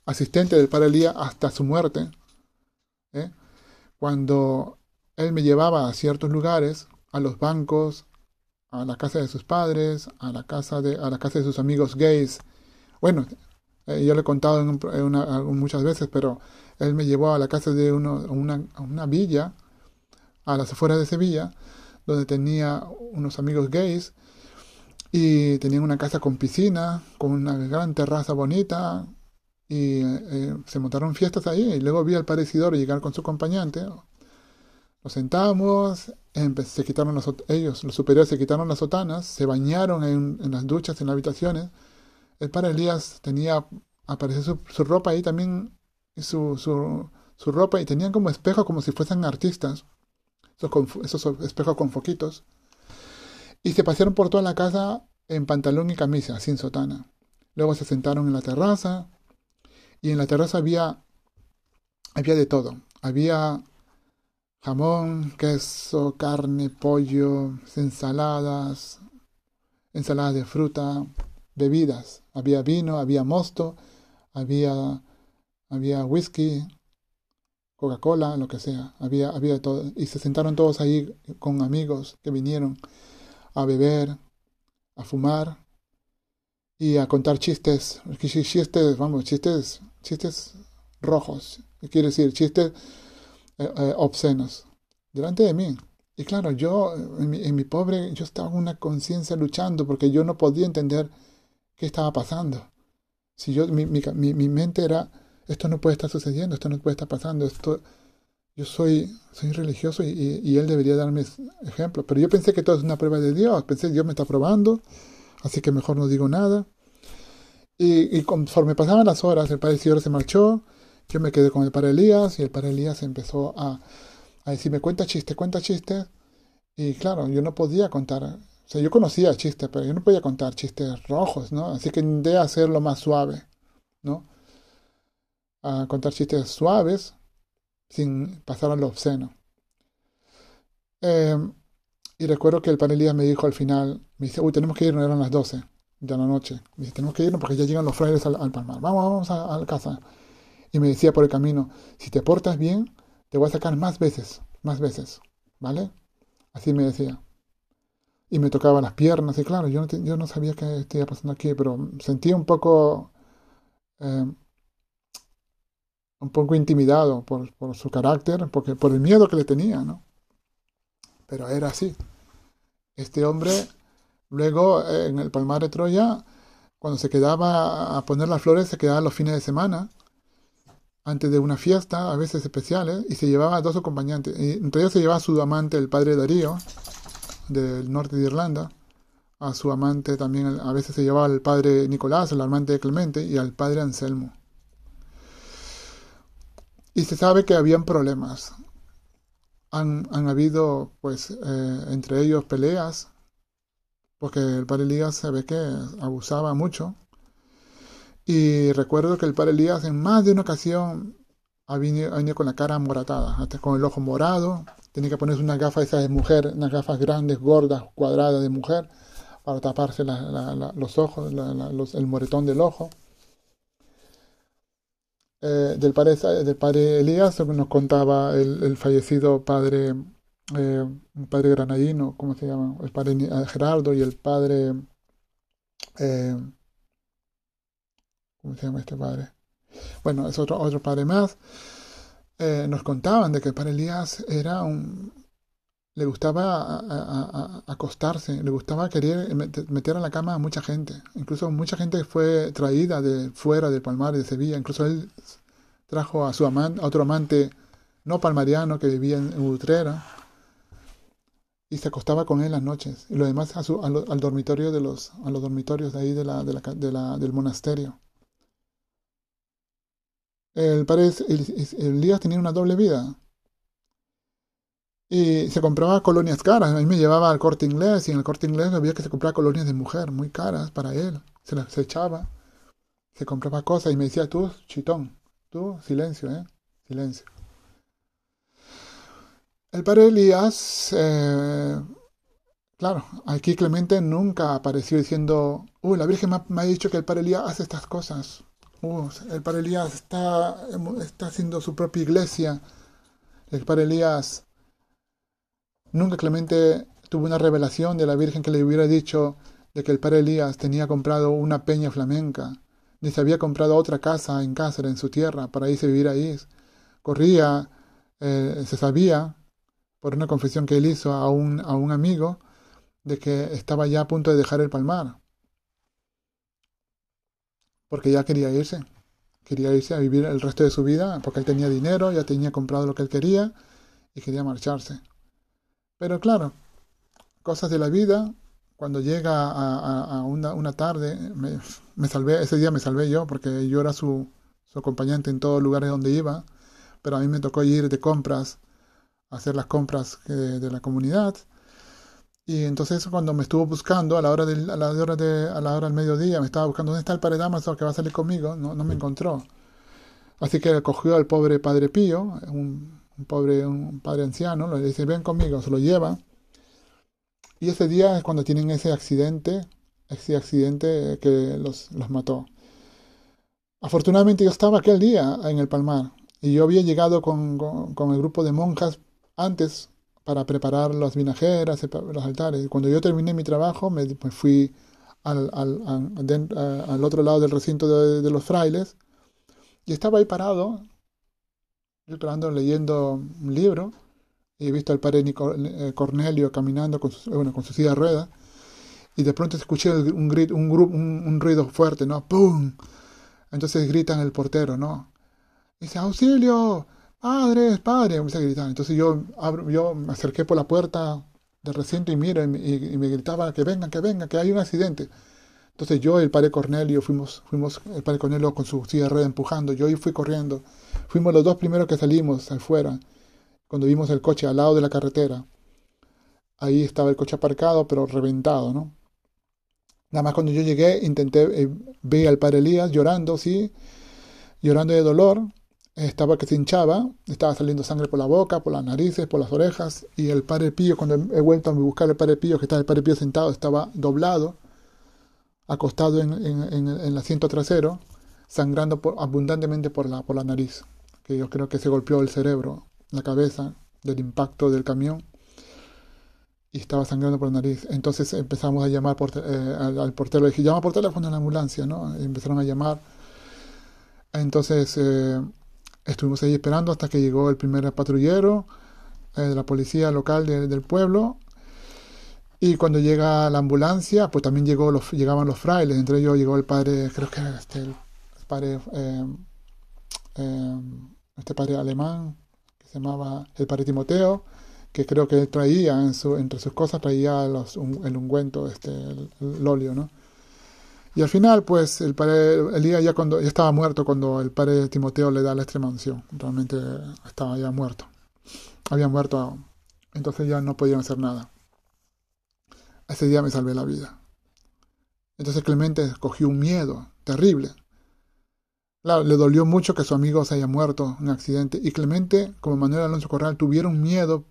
asistente del padre Elías hasta su muerte. ¿eh? Cuando él me llevaba a ciertos lugares, a los bancos, a la casa de sus padres, a la casa de, a la casa de sus amigos gays Bueno, eh, yo le he contado muchas veces, pero él me llevó a la casa de uno, una, una villa, a las afueras de Sevilla, donde tenía unos amigos gays y tenían una casa con piscina, con una gran terraza bonita y eh, se montaron fiestas ahí y luego vi al parecidor llegar con su acompañante. Nos sentamos, se quitaron ellos, los superiores se quitaron las sotanas, se bañaron en, las duchas, en las habitaciones. El padre Elías tenía, apareció su, ropa ahí también, su, su, ropa, y tenían como espejos como si fuesen artistas, esos, esos espejos con foquitos. Y se pasearon por toda la casa en pantalón y camisa, sin sotana. Luego se sentaron en la terraza, y en la terraza había, había de todo. Había jamón, queso, carne, pollo, ensaladas, ensaladas de fruta, bebidas. Había vino, había mosto, había, había whisky, Coca-Cola, lo que sea. Había, había todo. Y se sentaron todos ahí con amigos que vinieron a beber, a fumar y a contar chistes. Chistes, vamos, chistes, chistes rojos. Quiere decir, chistes eh, eh, obscenos delante de mí. Y claro, yo en mi, pobre, yo estaba con una conciencia luchando porque yo no podía entender qué estaba pasando. Si yo, mi, mi, mi, mente era, esto no puede estar sucediendo, esto no puede estar pasando, esto, yo soy, soy religioso y, él debería darme ejemplo. Pero yo pensé que todo es una prueba de Dios, pensé Dios me está probando, así que mejor no digo nada. Y, conforme pasaban las horas, el padre se marchó, yo me quedé con el padre Elías y el padre Elías empezó a, a decirme cuenta chistes, cuenta chistes. Y claro, yo no podía contar, o sea, yo conocía chistes, pero yo no podía contar chistes rojos, ¿no? Así que intenté hacerlo más suave, ¿no? A contar chistes suaves sin pasar a lo obsceno. Em, y recuerdo que el Elías me dijo al final, me dice, uy, tenemos que irnos, eran las 12 de la noche. Me dice, tenemos que irnos porque ya llegan los frailes al, palmar. Vamos, vamos a, la casa. Y me decía por el camino, si te portas bien, te voy a sacar más veces, más veces. ¿Vale? Así me decía. Y me tocaba las piernas, y claro, yo no, yo no sabía qué estaba pasando aquí, pero sentía un poco... Eh, un poco intimidado por, por, su carácter, porque, por el miedo que le tenía, ¿no? Pero era así. Este hombre, luego en el Palmar de Troya, cuando se quedaba a poner las flores, se quedaba los fines de semana antes de una fiesta, a veces especiales, y se llevaba a dos acompañantes. Entre ellos se llevaba a su amante, el padre Darío, del norte de Irlanda, a su amante también, a veces se llevaba al padre Nicolás, el amante de Clemente, y al padre Anselmo. Y se sabe que habían problemas. Han, han habido, pues, eh, entre ellos peleas, porque el padre Elías se ve que abusaba mucho y recuerdo que el padre Elías en más de una ocasión ha venido, con la cara moratada, hasta con el ojo morado. Tenía que ponerse unas gafas esas de mujer, unas gafas grandes, gordas, cuadradas de mujer, para taparse los ojos, el moretón del ojo. Eh, del, padre, del padre Elías nos contaba el, fallecido padre, eh, padre granadino, ¿cómo se llama? El padre Gerardo y el padre... Eh, ¿Cómo se llama este padre? Bueno, es otro, otro padre más. Eh, nos contaban de que el Elías era un... Le gustaba acostarse, le gustaba querer meter a la cama a mucha gente. Incluso mucha gente fue traída de fuera del Palmar de Sevilla. Incluso él trajo a su amante, a otro amante no palmariano que vivía en Utrera y se acostaba con él las noches y lo demás a su, al dormitorio de los a los dormitorios de ahí de la, de la, del monasterio el padre Elías tenía una doble vida. Y se compraba colonias caras. A mí me llevaba al corte inglés y en el corte inglés había que se compraba colonias de mujer muy caras para él. Se las echaba, se compraba cosas y me decía, tú, chitón, tú, silencio, ¿eh? Silencio. El padre Elías, eh, claro, aquí Clemente nunca apareció diciendo, uy, la Virgen me ha dicho que el padre Elías hace estas cosas el padre Elías está, está haciendo su propia iglesia. El padre Elías nunca Clemente tuvo una revelación de la Virgen que le hubiera dicho de que el padre Elías tenía comprado una peña flamenca. ni se había comprado otra casa en Cáceres, en su tierra, para irse a vivir ahí. Corría, eh, se sabía, por una confesión que él hizo a un, a un amigo, de que estaba ya a punto de dejar el palmar, porque ya quería irse, quería irse a vivir el resto de su vida, porque él tenía dinero, ya tenía comprado lo que él quería y quería marcharse. Pero claro, cosas de la vida, cuando llega a, una, tarde, me, salvé, ese día me salvé yo, porque yo era su, acompañante en todos los lugares donde iba, pero a mí me tocó ir de compras, hacer las compras de la comunidad, y entonces cuando me estuvo buscando a la hora del, a la hora de, a la hora del mediodía, me estaba buscando dónde está el padre Damaso que va a salir conmigo, no, no me encontró. Así que cogió al pobre padre Pío, un, pobre un padre anciano, le dice, ven conmigo, se lo lleva. Y ese día es cuando tienen ese accidente, ese accidente que los, los mató. Afortunadamente yo estaba aquel día en el Palmar y yo había llegado con, con el grupo de monjas antes para preparar las vinajeras, los altares. Cuando yo terminé mi trabajo, me, fui al, otro lado del recinto de, los frailes y estaba ahí parado, yo leyendo un libro y he visto al padre eh, Cornelio caminando con su, bueno, con su silla de ruedas y de pronto escuché un, un, un, ruido fuerte, ¿no? ¡Pum! Entonces gritan el portero, ¿no? dice, auxilio, padre, padre, me gritar. Entonces yo, abro, yo me acerqué por la puerta del recinto y miro y, me gritaba que vengan, que vengan, que hay un accidente. Entonces yo y el padre Cornelio fuimos, fuimos el padre Cornelio con su silla de empujando, yo y fui corriendo. Fuimos los dos primeros que salimos afuera, cuando vimos el coche al lado de la carretera. Ahí estaba el coche aparcado, pero reventado, ¿no? Nada más cuando yo llegué, intenté, eh, ver al padre Elías llorando, sí, llorando de dolor, estaba que se hinchaba, estaba saliendo sangre por la boca, por las narices, por las orejas, y el padre Pío, cuando he vuelto a buscar el padre Pío, que estaba el padre Pío sentado, estaba doblado, acostado en, en, el asiento trasero, sangrando abundantemente por la, por la nariz, que yo creo que se golpeó el cerebro, la cabeza, del impacto del camión, y estaba sangrando por la nariz. Entonces empezamos a llamar por, eh, al, portero, le dije, llama por teléfono a la ambulancia, ¿no? empezaron a llamar. Entonces... Eh, Estuvimos ahí esperando hasta que llegó el primer patrullero eh, de la policía local del pueblo. Y cuando llega la ambulancia, pues también llegó los, llegaban los frailes. Entre ellos llegó el padre, creo que este, padre, eh, eh, este padre alemán, que se llamaba el padre Timoteo, que creo que traía en su, entre sus cosas, traía los, el ungüento, este, el, el óleo, ¿no? Y al final, pues, el padre Elías ya, cuando, ya estaba muerto cuando el padre Timoteo le da la extrema unción. Realmente estaba ya muerto. Había muerto, entonces ya no podían hacer nada. Ese día me salvé la vida. Entonces Clemente cogió un miedo terrible. Claro, le dolió mucho que su amigo se haya muerto en un accidente. Y Clemente, como Manuel Alonso Corral, tuvieron miedo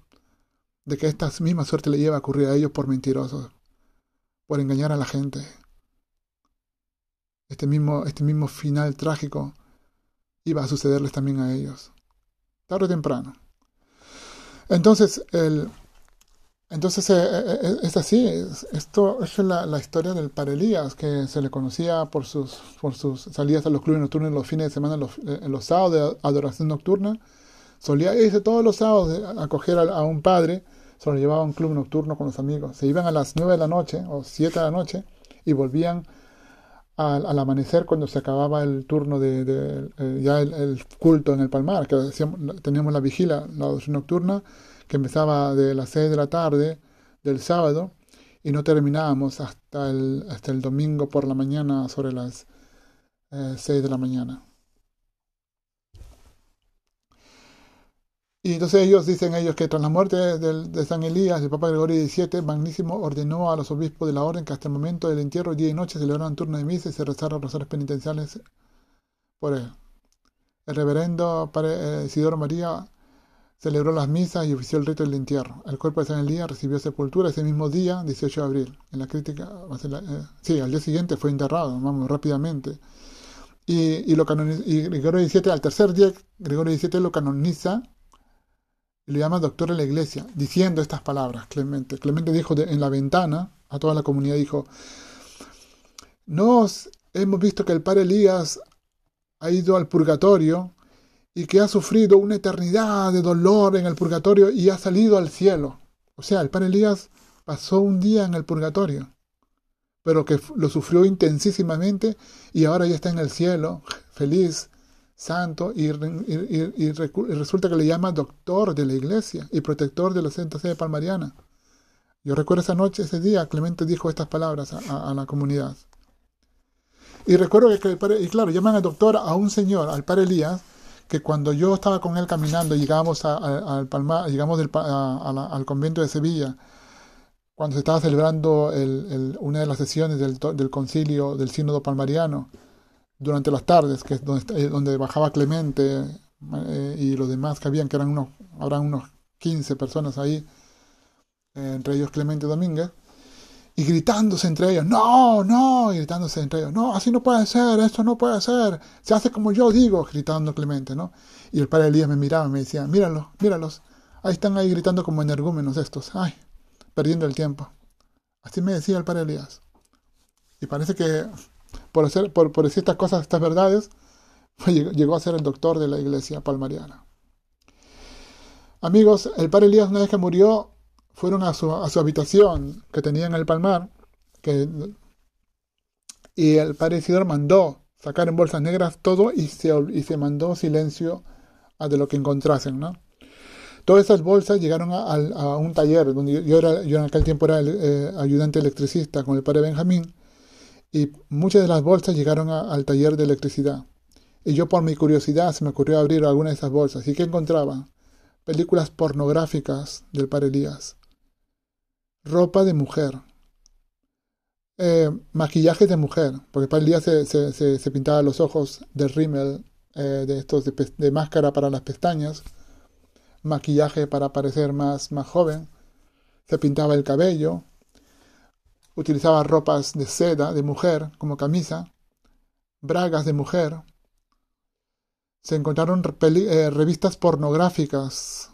de que esta misma suerte le iba a ocurrir a ellos por mentirosos, por engañar a la gente este mismo, este mismo final trágico iba a sucederles también a ellos, tarde o temprano. Entonces, el, entonces eh, eh, eh, es así, esto es la, historia del Parelías, que se le conocía por sus, por sus salidas a los clubes nocturnos los fines de semana, los, en los sábados de adoración nocturna. Solía irse todos los sábados a acoger a, un padre, se lo llevaba a un club nocturno con los amigos. Se iban a las nueve de la noche o siete de la noche y volvían al, amanecer cuando se acababa el turno de, eh, ya el, culto en el Palmar, que teníamos la vigila, la oración nocturna, que empezaba de las 6 de la tarde del sábado y no terminábamos hasta el, hasta el domingo por la mañana sobre las eh, 6 de la mañana. Y entonces ellos dicen ellos que tras la muerte de, San Elías, el Papa Gregorio XVII, Magnísimo ordenó a los obispos de la orden que hasta el momento del entierro, día y noche, celebraran turno de misa y se rezaran rosarios penitenciales por él. El reverendo Padre eh, Isidoro María celebró las misas y ofició el rito del entierro. El cuerpo de San Elías recibió sepultura ese mismo día, 18 de abril. En la crítica, eh, sí, al día siguiente fue enterrado, vamos, rápidamente. Y, lo y Gregorio XVII, al tercer día, Gregorio XVII lo canoniza y le llama doctor de la iglesia, diciendo estas palabras, Clemente. Clemente dijo en la ventana a toda la comunidad, dijo, no os hemos visto que el padre Elías ha ido al purgatorio y que ha sufrido una eternidad de dolor en el purgatorio y ha salido al cielo. O sea, el padre Elías pasó un día en el purgatorio, pero que lo sufrió intensísimamente y ahora ya está en el cielo, feliz, santo, y, resulta que le llama doctor de la iglesia y protector de la Santa Sede Palmariana. Yo recuerdo esa noche, ese día, Clemente dijo estas palabras a, la comunidad. Y recuerdo que, y claro, llaman al doctor a un señor, al padre Elías, que cuando yo estaba con él caminando, llegamos al Palmar, llegamos al convento de Sevilla, cuando se estaba celebrando una de las sesiones del, concilio del sínodo palmariano, durante las tardes, que es donde, donde bajaba Clemente eh, y los demás que habían, que eran unos, habrán unos 15 personas ahí, eh, entre ellos Clemente Domínguez, y gritándose entre ellos, no, no, y gritándose entre ellos, no, así no puede ser, esto no puede ser, se hace como yo digo, gritando Clemente, ¿no? Y el padre Elías me miraba y me decía, míralos, míralos, ahí están ahí gritando como energúmenos estos, ay, perdiendo el tiempo. Así me decía el padre Elías. Y parece que por, hacer, por, por decir estas cosas, estas verdades, llegó a ser el doctor de la iglesia palmariana. Amigos, el padre Elías una vez que murió, fueron a su, a su habitación que tenía en el palmar, que, y el padre Isidoro mandó sacar en bolsas negras todo y se, y se mandó silencio a de lo que encontrasen, ¿no? Todas esas bolsas llegaron a, un taller donde yo, era, yo en aquel tiempo era eh, ayudante electricista con el padre Benjamín y muchas de las bolsas llegaron al taller de electricidad. Y yo por mi curiosidad se me ocurrió abrir alguna de esas bolsas. ¿Y qué encontraba? Películas pornográficas del padre Elías. Ropa de mujer. Eh, maquillaje de mujer. Porque el padre Elías se, pintaba los ojos de rímel, eh, de estos de, máscara para las pestañas. Maquillaje para parecer más, más joven. Se pintaba el cabello utilizaba ropas de seda de mujer como camisa, bragas de mujer. Se encontraron eh, revistas pornográficas,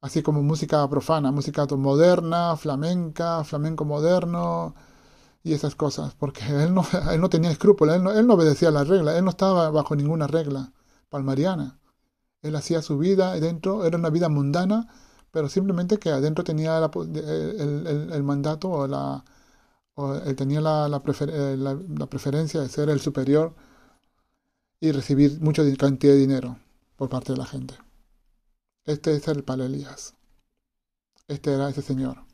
así como música profana, música moderna, flamenca, flamenco moderno y esas cosas, porque él no, él no tenía escrúpulos, él no, él no obedecía la regla, él no estaba bajo ninguna regla palmariana. Él hacía su vida dentro, era una vida mundana, pero simplemente que adentro tenía el, mandato o, la, él tenía la, eh, la, la, preferencia de ser el superior y recibir mucha cantidad de dinero por parte de la gente. Este es el Palelías. Este era ese señor.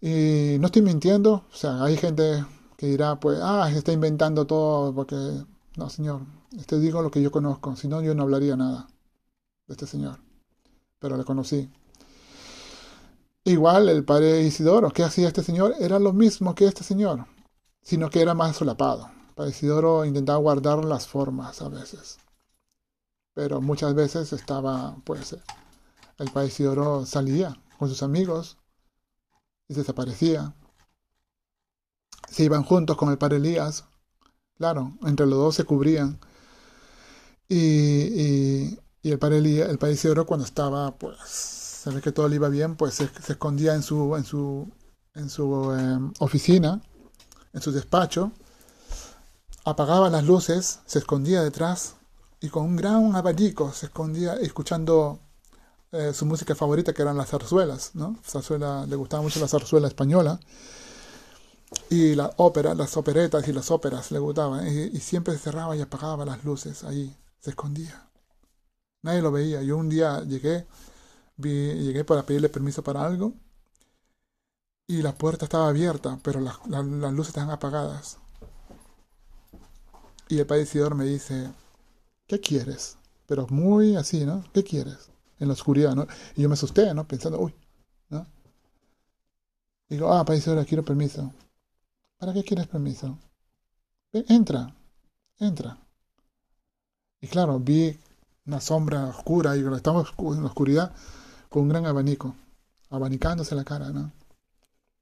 Y no estoy mintiendo, o sea, hay gente que dirá, pues, ah, se está inventando todo porque... No, señor, este digo lo que yo conozco, si no yo no hablaría nada de este señor pero le conocí. Igual el padre Isidoro, ¿qué hacía este señor? Era lo mismo que este señor, sino que era más solapado. El padre Isidoro intentaba guardar las formas a veces, pero muchas veces estaba, pues, el padre Isidoro salía con sus amigos y desaparecía. Se iban juntos con el padre Elías, claro, entre los dos se cubrían. y, y el padre, el padre cuando estaba, pues, ve que todo le iba bien, pues se, escondía en su, en su, en su em, oficina, en su despacho, apagaba las luces, se escondía detrás y con un gran abanico se escondía escuchando eh, su música favorita que eran las zarzuelas, ¿no? Zarzuela, le gustaba mucho la zarzuela española y la ópera, las operetas y las óperas le gustaban y, y siempre se cerraba y apagaba las luces ahí, se escondía. Nadie lo veía. Yo un día llegué, llegué para pedirle permiso para algo y la puerta estaba abierta, pero las, luces estaban apagadas. Y el padecedor me dice, ¿qué quieres? Pero muy así, ¿no? ¿Qué quieres? En la oscuridad, ¿no? Y yo me asusté, ¿no? Pensando, uy, ¿no? Digo, ah, padecedor, quiero permiso. ¿Para qué quieres permiso? entra, entra. Y claro, vi una sombra oscura y estamos en la oscuridad con un gran abanico, abanicándose la cara, ¿no?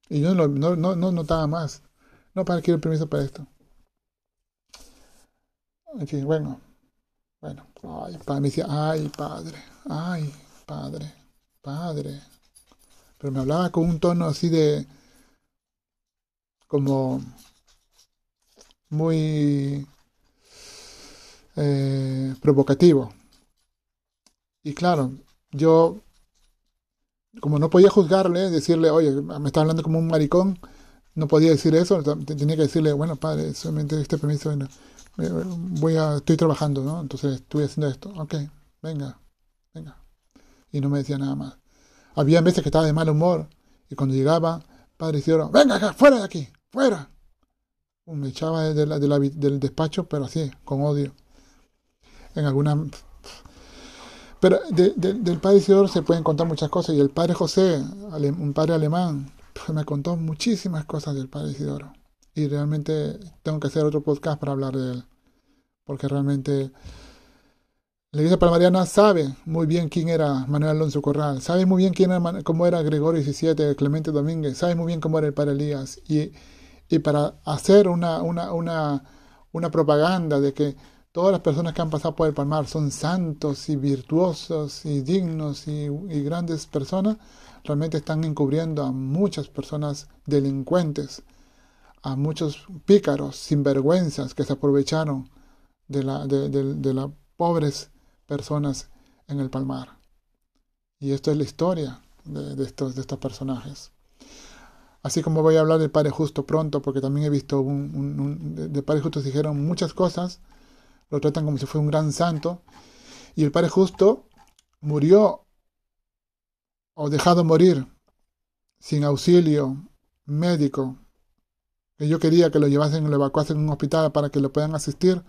Y yo no, no, no, notaba más. No, para quiero permiso para esto. En bueno, bueno, ay, padre, me decía, ay, padre, ay, padre, padre. Pero me hablaba con un tono así de, como, muy eh, provocativo. Y claro, yo, como no podía juzgarle, decirle, oye, me está hablando como un maricón, no podía decir eso, tenía que decirle, bueno, padre, solamente este permiso, voy a, estoy trabajando, ¿no? Entonces estoy haciendo esto, ok, venga, venga. Y no me decía nada más. Había veces que estaba de mal humor y cuando llegaba, padre Isidoro, venga acá, fuera de aquí, fuera. Me echaba del despacho, pero así, con odio. En alguna... Pero del padre Isidoro se pueden contar muchas cosas y el padre José, un padre alemán, me contó muchísimas cosas del padre Isidoro. Y realmente tengo que hacer otro podcast para hablar de él. Porque realmente la iglesia palmariana sabe muy bien quién era Manuel Alonso Corral, sabe muy bien quién era, cómo era Gregorio XVII, Clemente Domínguez, sabe muy bien cómo era el padre Elías. Y, y para hacer una, una, una, una propaganda de que todas las personas que han pasado por el Palmar son santos y virtuosos y dignos y, grandes personas, realmente están encubriendo a muchas personas delincuentes, a muchos pícaros, sinvergüenzas que se aprovecharon de, la, de, de, las pobres personas en el Palmar. Y esto es la historia de, estos, personajes. Así como voy a hablar del Padre Justo pronto, porque también he visto un, de Padre Justo dijeron muchas cosas, lo tratan como si fuera un gran santo, y el Padre Justo murió o dejado morir sin auxilio médico, que yo quería que lo llevasen, lo evacuasen en un hospital para que lo puedan asistir,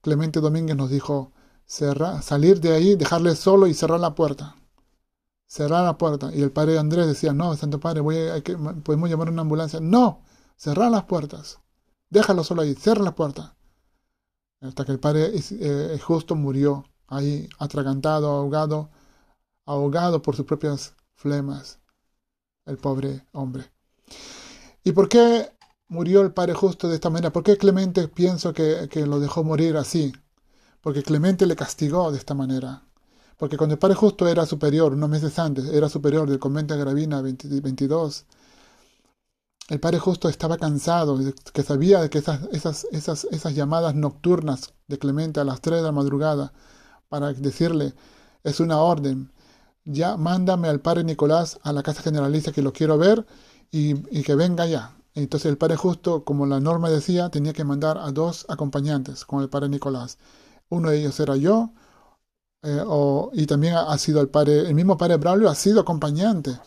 Clemente Domínguez nos dijo salir de ahí, dejarle solo y cerrar la puerta. Cerrar la puerta. Y el padre Andrés decía, no, Santo Padre, voy a, que, podemos llamar una ambulancia. No, cerrar las puertas. Déjalo solo ahí, cierra la puerta. Hasta que el padre eh, justo murió ahí, atragantado, ahogado, ahogado por sus propias flemas, el pobre hombre. ¿Y por qué murió el Padre Justo de esta manera? ¿Por qué Clemente pienso que, lo dejó morir así? Porque Clemente le castigó de esta manera. Porque cuando el Padre Justo era superior, unos meses antes, era superior del convento de Gravina 22, el Padre Justo estaba cansado, que sabía que esas, esas, esas, esas llamadas nocturnas de Clemente a las 3 de la madrugada, para decirle, es una orden, ya mándame al padre Nicolás a la casa generalicia que lo quiero ver y, que venga ya. Entonces el padre justo, como la norma decía, tenía que mandar a dos acompañantes con el padre Nicolás. Uno de ellos era yo, eh, y también ha, sido el padre, el mismo padre Braulio ha sido acompañante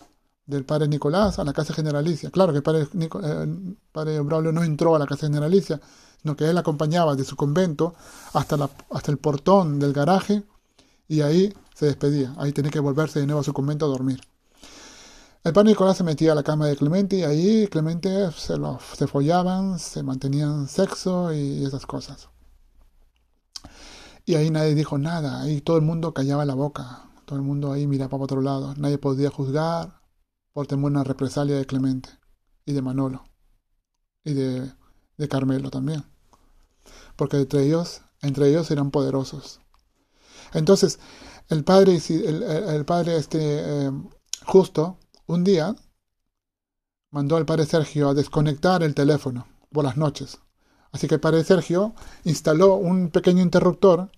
del padre Nicolás a la casa generalicia. Claro que el padre, eh, padre Braulio no entró a la casa generalicia, sino que él acompañaba de su convento hasta, hasta el portón del garaje y ahí se despedía. Ahí tenía que volverse de nuevo a su convento a dormir. El padre Nicolás se metía a la cama de Clemente y ahí Clemente se, lo, se follaban, se mantenían sexo y esas cosas. Y ahí nadie dijo nada, ahí todo el mundo callaba la boca, todo el mundo ahí miraba para otro lado, nadie podía juzgar por temor a una represalia de Clemente y de Manolo y de, Carmelo también, porque entre ellos, entre ellos eran poderosos. Entonces, el padre, el, padre este, eh, justo, un día, mandó al padre Sergio a desconectar el teléfono por las noches. Así que el padre Sergio instaló un pequeño interruptor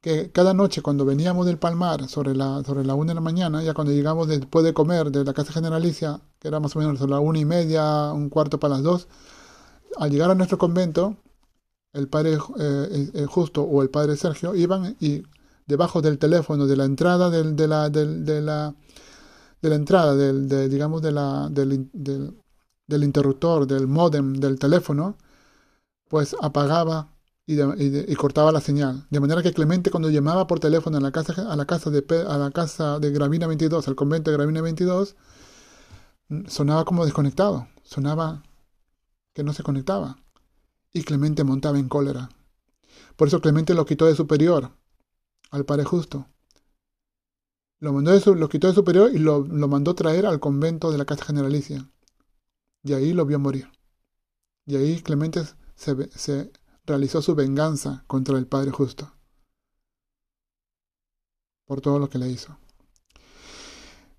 que cada noche cuando veníamos del Palmar sobre la, sobre la una de la mañana, ya cuando llegamos después de comer de la casa generalicia, que era más o menos a la una y media, un cuarto para las dos, al llegar a nuestro convento, el padre eh, eh, justo o el padre Sergio iban y debajo del teléfono de la entrada del, de la de la de la entrada del de, digamos de la del, del, interruptor del modem del teléfono pues apagaba y, cortaba la señal de manera que Clemente cuando llamaba por teléfono a la casa a la casa de a la casa de Gravina 22 al convento de Gravina 22 sonaba como desconectado sonaba que no se conectaba y Clemente montaba en cólera por eso Clemente lo quitó de superior al Padre Justo. Lo, mandó de lo quitó de superior y lo, lo mandó traer al convento de la Casa Generalicia. Y ahí lo vio morir. Y ahí Clemente se, se realizó su venganza contra el Padre Justo. Por todo lo que le hizo.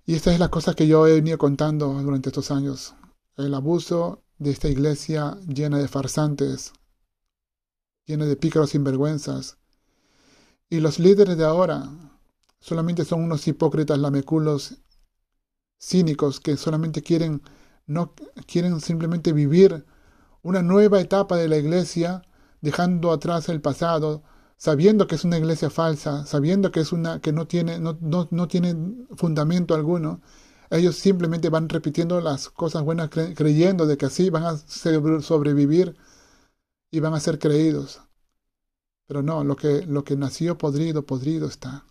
Y esta es la cosa que yo he venido contando durante estos años. El abuso de esta iglesia llena de farsantes, llena de pícaros sinvergüenzas. Y los líderes de ahora solamente son unos hipócritas lameculos cínicos que solamente quieren no quieren simplemente vivir una nueva etapa de la iglesia, dejando atrás el pasado, sabiendo que es una iglesia falsa, sabiendo que es una que no tiene no, no, no tiene fundamento alguno, ellos simplemente van repitiendo las cosas buenas creyendo de que así van a sobrevivir y van a ser creídos. Pero no, lo que, lo que nació podrido, podrido está.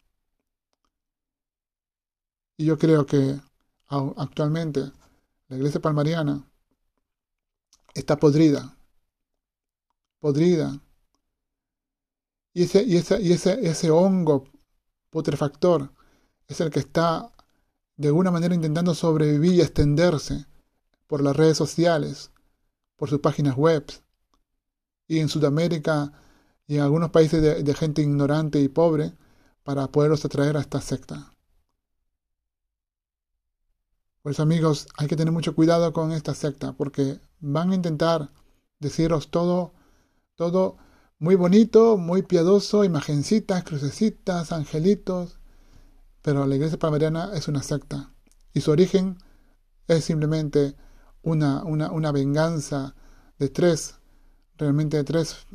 Y yo creo que actualmente la iglesia palmariana está podrida, podrida. Y ese, y ese, y ese, ese hongo putrefactor es el que está de alguna manera intentando sobrevivir y extenderse por las redes sociales, por sus páginas web. Y en Sudamérica y en algunos países de, gente ignorante y pobre para poderlos atraer a esta secta. Por eso amigos, hay que tener mucho cuidado con esta secta, porque van a intentar deciros todo, todo muy bonito, muy piadoso, imagencitas, crucecitas, angelitos, pero la iglesia palmariana es una secta. Y su origen es simplemente una, una, una venganza de tres, realmente de tres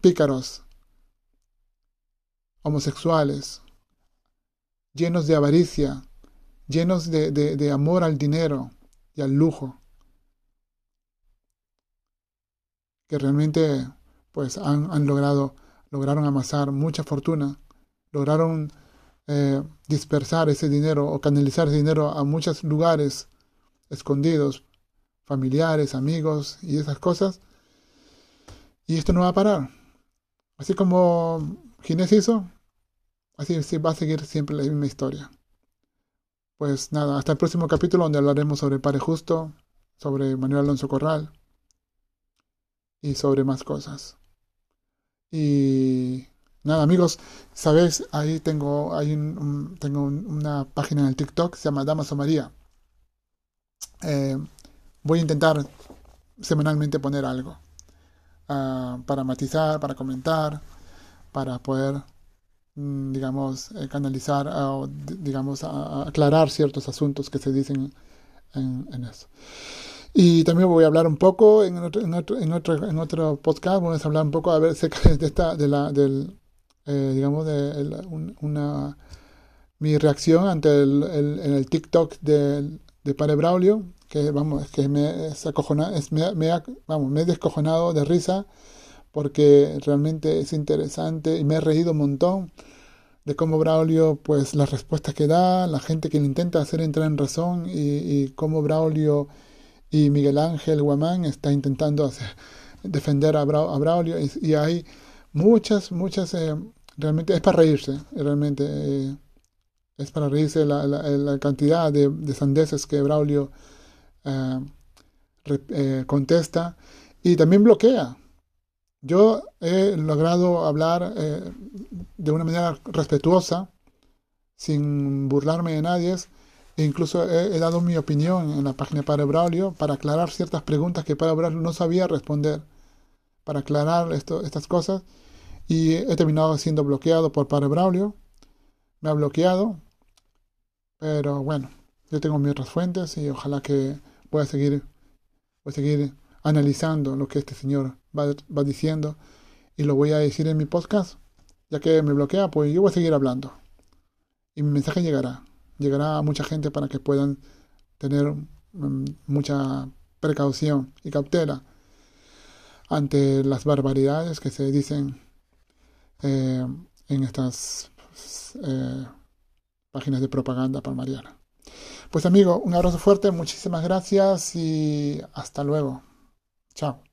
pícaros homosexuales, llenos de avaricia, llenos de, de, amor al dinero y al lujo, que realmente pues han, logrado, lograron amasar mucha fortuna, lograron eh, dispersar ese dinero o canalizar ese dinero a muchos lugares escondidos, familiares, amigos y esas cosas. Y esto no va a parar. Así como Ginés hizo, así va a seguir siempre la misma historia. Pues nada, hasta el próximo capítulo donde hablaremos sobre el Padre Justo, sobre Manuel Alonso Corral y sobre más cosas. Y Nada, amigos, sabéis, ahí tengo, hay tengo una página en el TikTok, se llama Damaso María. Eh, voy a intentar semanalmente poner algo ah, para matizar, para comentar, para poder, mm, digamos, eh, canalizar o, digamos, aclarar ciertos asuntos que se dicen en, eso. Y también voy a hablar un poco en otro, en otro, en otro, en otro podcast, vamos a hablar un poco a ver acerca de esta, de la, del, eh, digamos, de una, mi reacción ante el, en el TikTok de, de Padre Braulio, que vamos, que me, es es, me, me, vamos, me he descojonado de risa porque realmente es interesante y me he reído un montón de cómo Braulio, pues las respuestas que da, la gente que le intenta hacer entrar en razón y, cómo Braulio y Miguel Ángel Guamán está intentando defender a, Braulio y, hay muchas, muchas eh, realmente es para reírse, realmente eh, es para reírse la, la, cantidad de, de, sandeces que Braulio eh, eh, contesta y también bloquea. Yo he logrado hablar de una manera respetuosa, sin burlarme de nadie, e incluso he, dado mi opinión en la página de Padre Braulio para aclarar ciertas preguntas que Padre Braulio no sabía responder, para aclarar estas cosas y he terminado siendo bloqueado por Padre Braulio. Me ha bloqueado. Pero bueno, yo tengo mis otras fuentes y ojalá que pueda seguir, voy a seguir analizando lo que este señor va, va diciendo y lo voy a decir en mi podcast. Ya que me bloquea, pues yo voy a seguir hablando. Y mi mensaje llegará. Llegará a mucha gente para que puedan tener mm, mucha precaución y cautela ante las barbaridades que se dicen eh, en estas eh, páginas de propaganda palmariana. Pues amigo, un abrazo fuerte, muchísimas gracias y hasta luego. Chao.